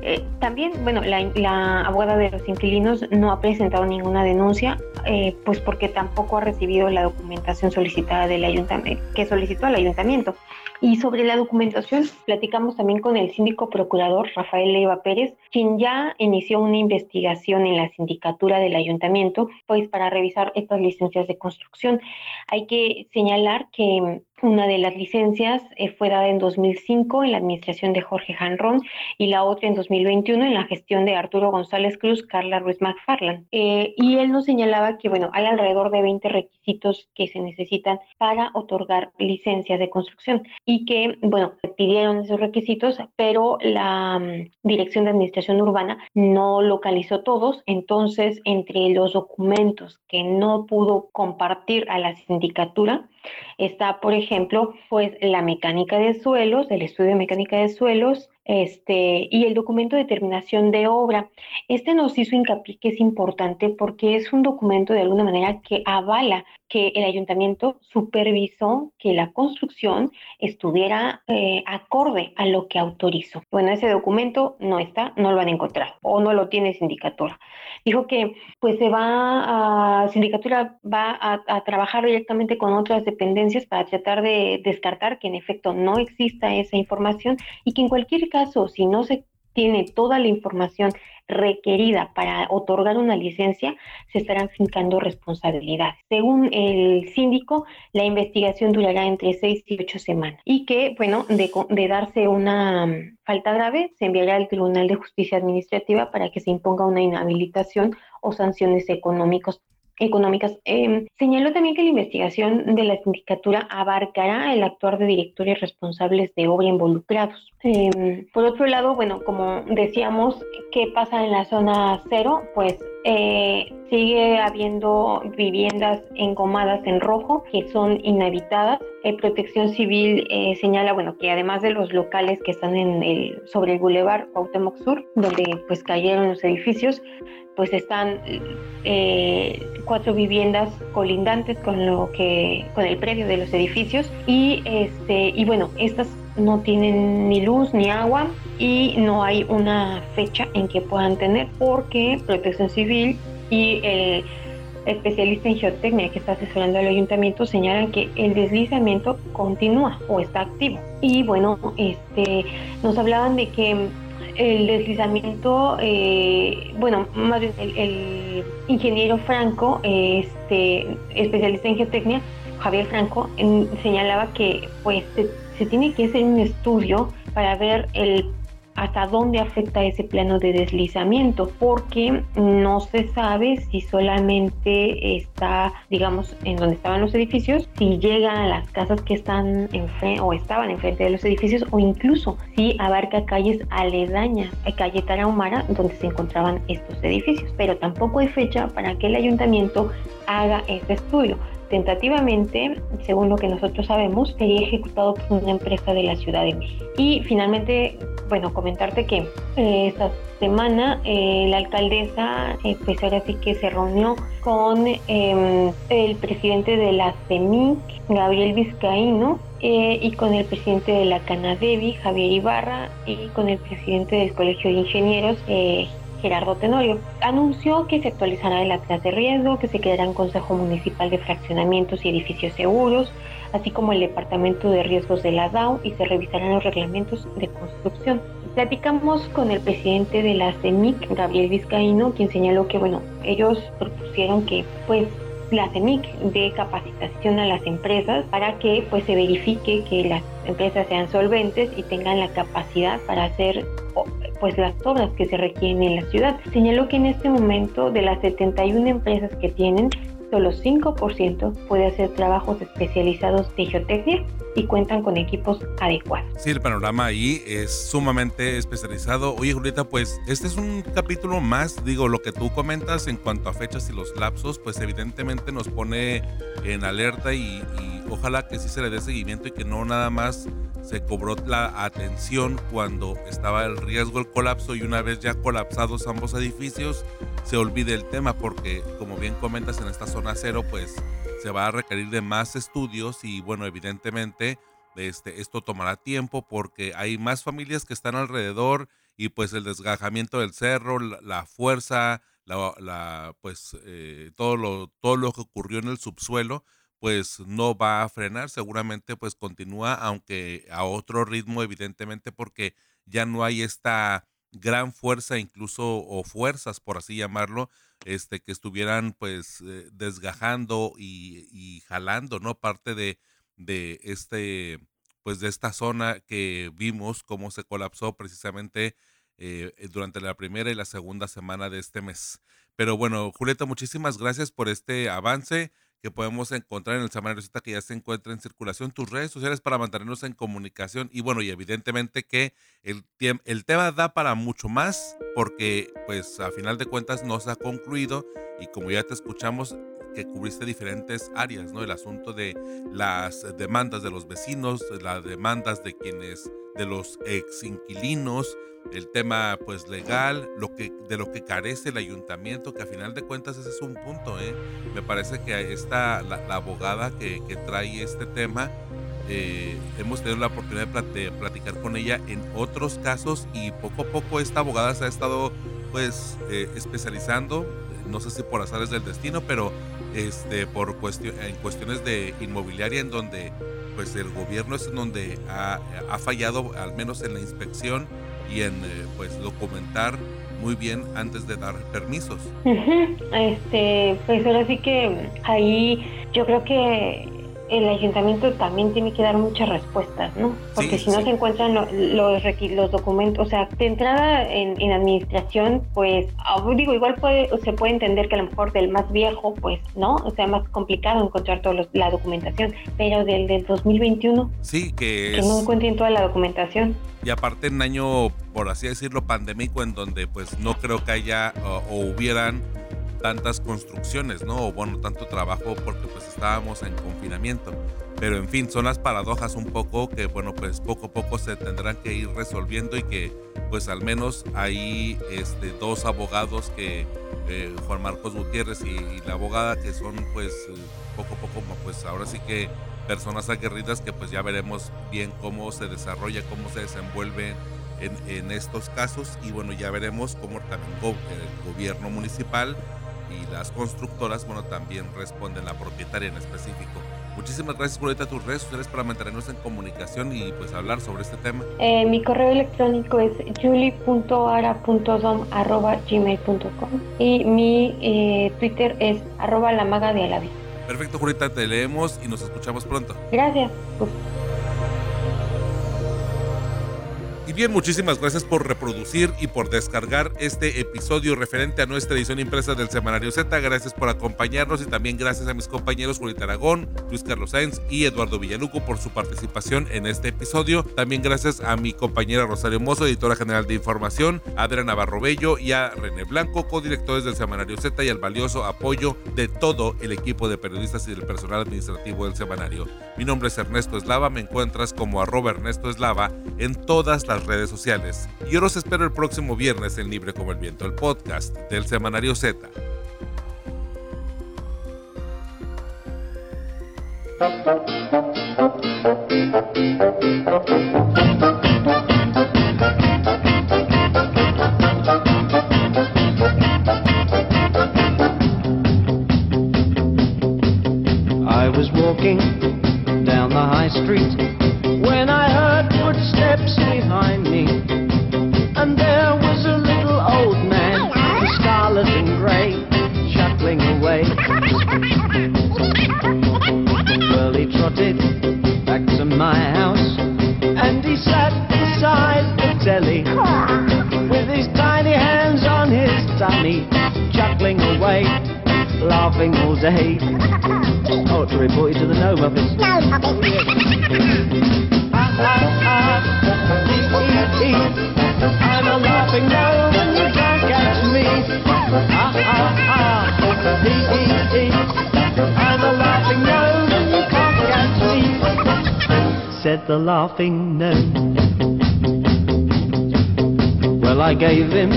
eh, también, bueno, la, abogada de los inquilinos no ha presentado ninguna denuncia, eh, pues porque tampoco ha recibido la documentación solicitada del ayuntamiento, que solicitó al ayuntamiento. Y sobre la documentación, platicamos también con el síndico procurador Rafael Leiva Pérez, quien ya inició una investigación en la sindicatura del ayuntamiento, pues para revisar estas licencias de construcción. Hay que señalar que una de las licencias eh, fue dada en 2005 en la administración de Jorge Janrón y la otra en 2021 en la gestión de Arturo González Cruz, Carla Ruiz McFarland. Eh, y él nos señalaba que, bueno, hay alrededor de 20 requisitos que se necesitan para otorgar licencias de construcción y que, bueno, pidieron esos requisitos, pero la mm, Dirección de Administración Urbana no localizó todos. Entonces, entre los documentos que no pudo compartir a la sindicatura, Está, por ejemplo, pues la mecánica de suelos, el estudio de mecánica de suelos, este, y el documento de terminación de obra. Este nos hizo hincapié que es importante porque es un documento de alguna manera que avala que el ayuntamiento supervisó que la construcción estuviera eh, acorde a lo que autorizó. Bueno, ese documento no está, no lo han encontrado o no lo tiene sindicatura. Dijo que pues se va a, sindicatura va a, a trabajar directamente con otras dependencias para tratar de descartar que en efecto no exista esa información y que en cualquier caso, si no se tiene toda la información requerida para otorgar una licencia, se estarán fincando responsabilidades. Según el síndico, la investigación durará entre seis y ocho semanas y que, bueno, de, de darse una mm, falta grave, se enviará al Tribunal de Justicia Administrativa para que se imponga una inhabilitación o sanciones económicas económicas. Eh, señaló también que la investigación de la sindicatura abarcará el actuar de directores responsables de obra involucrados. Em, por otro lado, bueno, como decíamos, ¿qué pasa en la zona cero? Pues eh, sigue habiendo viviendas engomadas en rojo que son inhabitadas. Eh, Protección Civil eh, señala, bueno, que además de los locales que están en el, sobre el Boulevard Cuauhtémoc Sur, donde pues cayeron los edificios, pues están eh, cuatro viviendas colindantes con lo que con el predio de los edificios y este y bueno estas no tienen ni luz ni agua y no hay una fecha en que puedan tener porque Protección Civil y el especialista en geotecnia que está asesorando al ayuntamiento señalan que el deslizamiento continúa o está activo. Y bueno este nos hablaban de que el deslizamiento, eh, bueno, más bien el, ingeniero Franco, este, especialista en geotecnia, Javier Franco, señalaba que pues se tiene que hacer un estudio para ver el hasta dónde afecta ese plano de deslizamiento, porque no se sabe si solamente está, digamos, en donde estaban los edificios, si llega a las casas que están enfrente o estaban enfrente de los edificios, o incluso si abarca calles aledañas a calle Tarahumara, donde se encontraban estos edificios. Pero tampoco hay fecha para que el ayuntamiento haga este estudio tentativamente, según lo que nosotros sabemos, sería ejecutado por una empresa de la Ciudad de México. Y finalmente, bueno, comentarte que eh, esta semana eh, la alcaldesa, eh, pues ahora sí que se reunió con em, el presidente de la CEMIC, Gabriel Vizcaíno, y con el presidente de la Canadevi, Javier Ibarra, y con el presidente del Colegio de Ingenieros, Gerardo Tenorio. Anunció que se actualizará el atlas de riesgo, que se creará un Consejo Municipal de Fraccionamientos y Edificios Seguros, así como el Departamento de Riesgos de la DAO y se revisarán los reglamentos de construcción. Platicamos con el presidente de la CEMIC, Gabriel Vizcaíno, quien señaló que, bueno, ellos propusieron que, pues, la CEMIC dé capacitación a las empresas para que, pues, se verifique que las empresas sean solventes y tengan la capacidad para hacer pues las obras que se requieren en la ciudad. Señaló que en este momento de las 71 empresas que tienen, solo 5% puede hacer trabajos especializados de geotecnia y cuentan con equipos adecuados. Sí, el panorama ahí es sumamente especializado. Oye, Julieta, pues este es un capítulo más, digo, lo que tú comentas en cuanto a fechas y los lapsos, pues evidentemente nos pone en alerta y, y ojalá que sí se le dé seguimiento y que no nada más se cobró la atención cuando estaba el riesgo el colapso y una vez ya colapsados ambos edificios se olvide el tema porque como bien comentas en esta zona cero pues se va a requerir de más estudios y bueno evidentemente este, esto tomará tiempo porque hay más familias que están alrededor y pues el desgajamiento del cerro, la, fuerza, la, pues eh, todo, lo, todo lo que ocurrió en el subsuelo pues no va a frenar, seguramente pues continúa, aunque a otro ritmo evidentemente porque ya no hay esta gran fuerza incluso o fuerzas por así llamarlo este que estuvieran pues eh, desgajando y, jalando no parte de, de este pues de esta zona que vimos cómo se colapsó precisamente eh, durante la primera y la segunda semana de este mes. Pero bueno Julieta muchísimas gracias por este avance que podemos encontrar en el Semanario Z que ya se encuentra en circulación, tus redes sociales para mantenernos en comunicación. Y bueno, y evidentemente que el, el tema da para mucho más porque pues a final de cuentas no se ha concluido y como ya te escuchamos que cubriste diferentes áreas, ¿no? El asunto de las demandas de los vecinos, las demandas de quienes, de los ex inquilinos, el tema pues legal, lo que, de lo que carece el ayuntamiento, que a final de cuentas ese es un punto. ¿eh? Me parece que esta, la, abogada que, que, trae este tema, eh, hemos tenido la oportunidad de platicar con ella en otros casos y poco a poco esta abogada se ha estado pues eh, especializando, no sé si por azares del destino, pero este, por cuestión, en cuestiones de inmobiliaria en donde pues el gobierno es en donde ha, fallado al menos en la inspección y en eh, pues documentar muy bien antes de dar permisos. Este, pues ahora sí que ahí yo creo que el ayuntamiento también tiene que dar muchas respuestas, ¿no? Porque si no se encuentran los, los documentos, o sea, de entrada en, en, administración, pues, ah, digo, igual puede, se puede entender que a lo mejor del más viejo, pues, ¿no? O sea, más complicado encontrar toda la documentación, pero del del 2021, sí, que, que no encuentren toda la documentación. Y aparte en año, por así decirlo, pandémico, en donde pues no creo que haya o hubieran tantas construcciones, ¿no? O bueno, tanto trabajo porque pues estábamos en confinamiento. Pero en fin, son las paradojas un poco que bueno, pues poco a poco se tendrán que ir resolviendo y que pues al menos hay este, dos abogados que eh, Juan Marcos Gutiérrez y, la abogada que son pues poco a poco pues ahora sí que personas aguerridas que pues ya veremos bien cómo se desarrolla, cómo se desenvuelve en, en estos casos y bueno ya veremos cómo también el gobierno municipal y las constructoras, bueno, también responden la propietaria en específico. Muchísimas gracias por ahorita tus redes sociales para mantenernos en comunicación y pues hablar sobre este tema. Eh, mi correo electrónico es juli.ara.dom.gmail.com y mi eh, Twitter es arroba la maga de Alavi. Perfecto, Julita, te leemos y nos escuchamos pronto. Gracias. Y bien, muchísimas gracias por reproducir y por descargar este episodio referente a nuestra edición impresa del Semanario Z. Gracias por acompañarnos y también gracias a mis compañeros Julieta Aragón, Luis Carlos Sáenz y Eduardo Villanuco por su participación en este episodio. También gracias a mi compañera Rosario Mozo, editora general de información, a Adriana Navarro Bello y a René Blanco, codirectores del Semanario Z y al valioso apoyo de todo el equipo de periodistas y del personal administrativo del semanario. Mi nombre es Ernesto Eslava, me encuentras como arroba Ernesto Eslava en todas las redes sociales. Y yo los espero el próximo viernes en Libre como el Viento, el podcast del Semanario Z. I was walking down the high street when I heard footsteps behind me. And there was a little old man, scarlet and grey, chuckling away. Well, he trotted back to my house and he sat beside the telly with his tiny hands on his tummy, chuckling away, laughing all day. Oh, to report you to the gnome office. Gnome office. Said the laughing gnome. Well, I gave him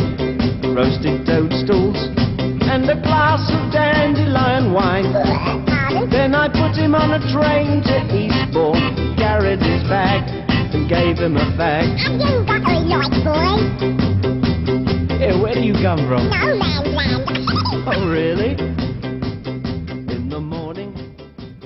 roasted toadstools and a glass of dandelion wine. Then I put him on a train to Eastbourne, carried his bag, and gave him a fag. You got a light, boy. Hey, where do you come from? No man's land. Oh, really? In the morning.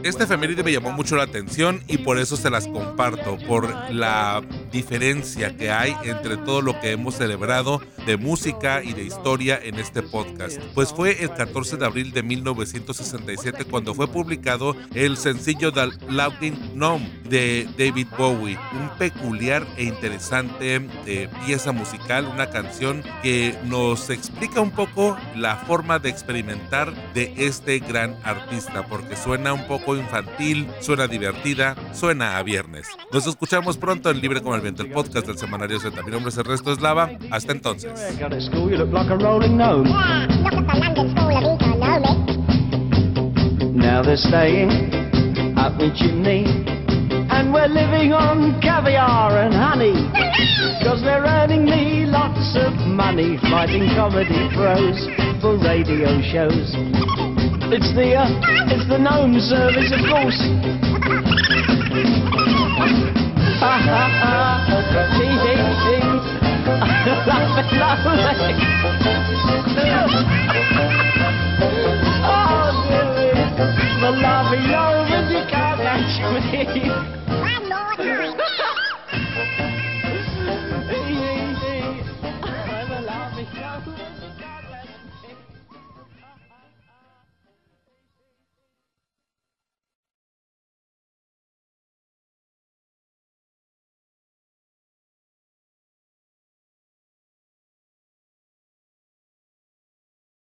Este efeméride me llamó mucho la atención y por eso se las comparto, por la diferencia que hay entre todo lo que hemos celebrado de música y de historia en este podcast. Pues fue el 14 de abril de 1967 cuando fue publicado el sencillo The Laughing Gnome de David Bowie, un peculiar e interesante eh, pieza musical, una canción que nos explica un poco la forma de experimentar de este gran artista, porque suena un poco infantil, suena divertida, suena a viernes. Nos escuchamos pronto en Libre como el Viento, el podcast del Semanario Z. Mi nombre es Ernesto Eslava. Hasta entonces. The. Now they're staying up my chimney. And we're living on caviar and honey. Cause they're earning me lots of money fighting comedy pros for radio shows. It's the, uh, it's the gnome service, of course. Oh, dear me. The laughing gnome and you can't catch me.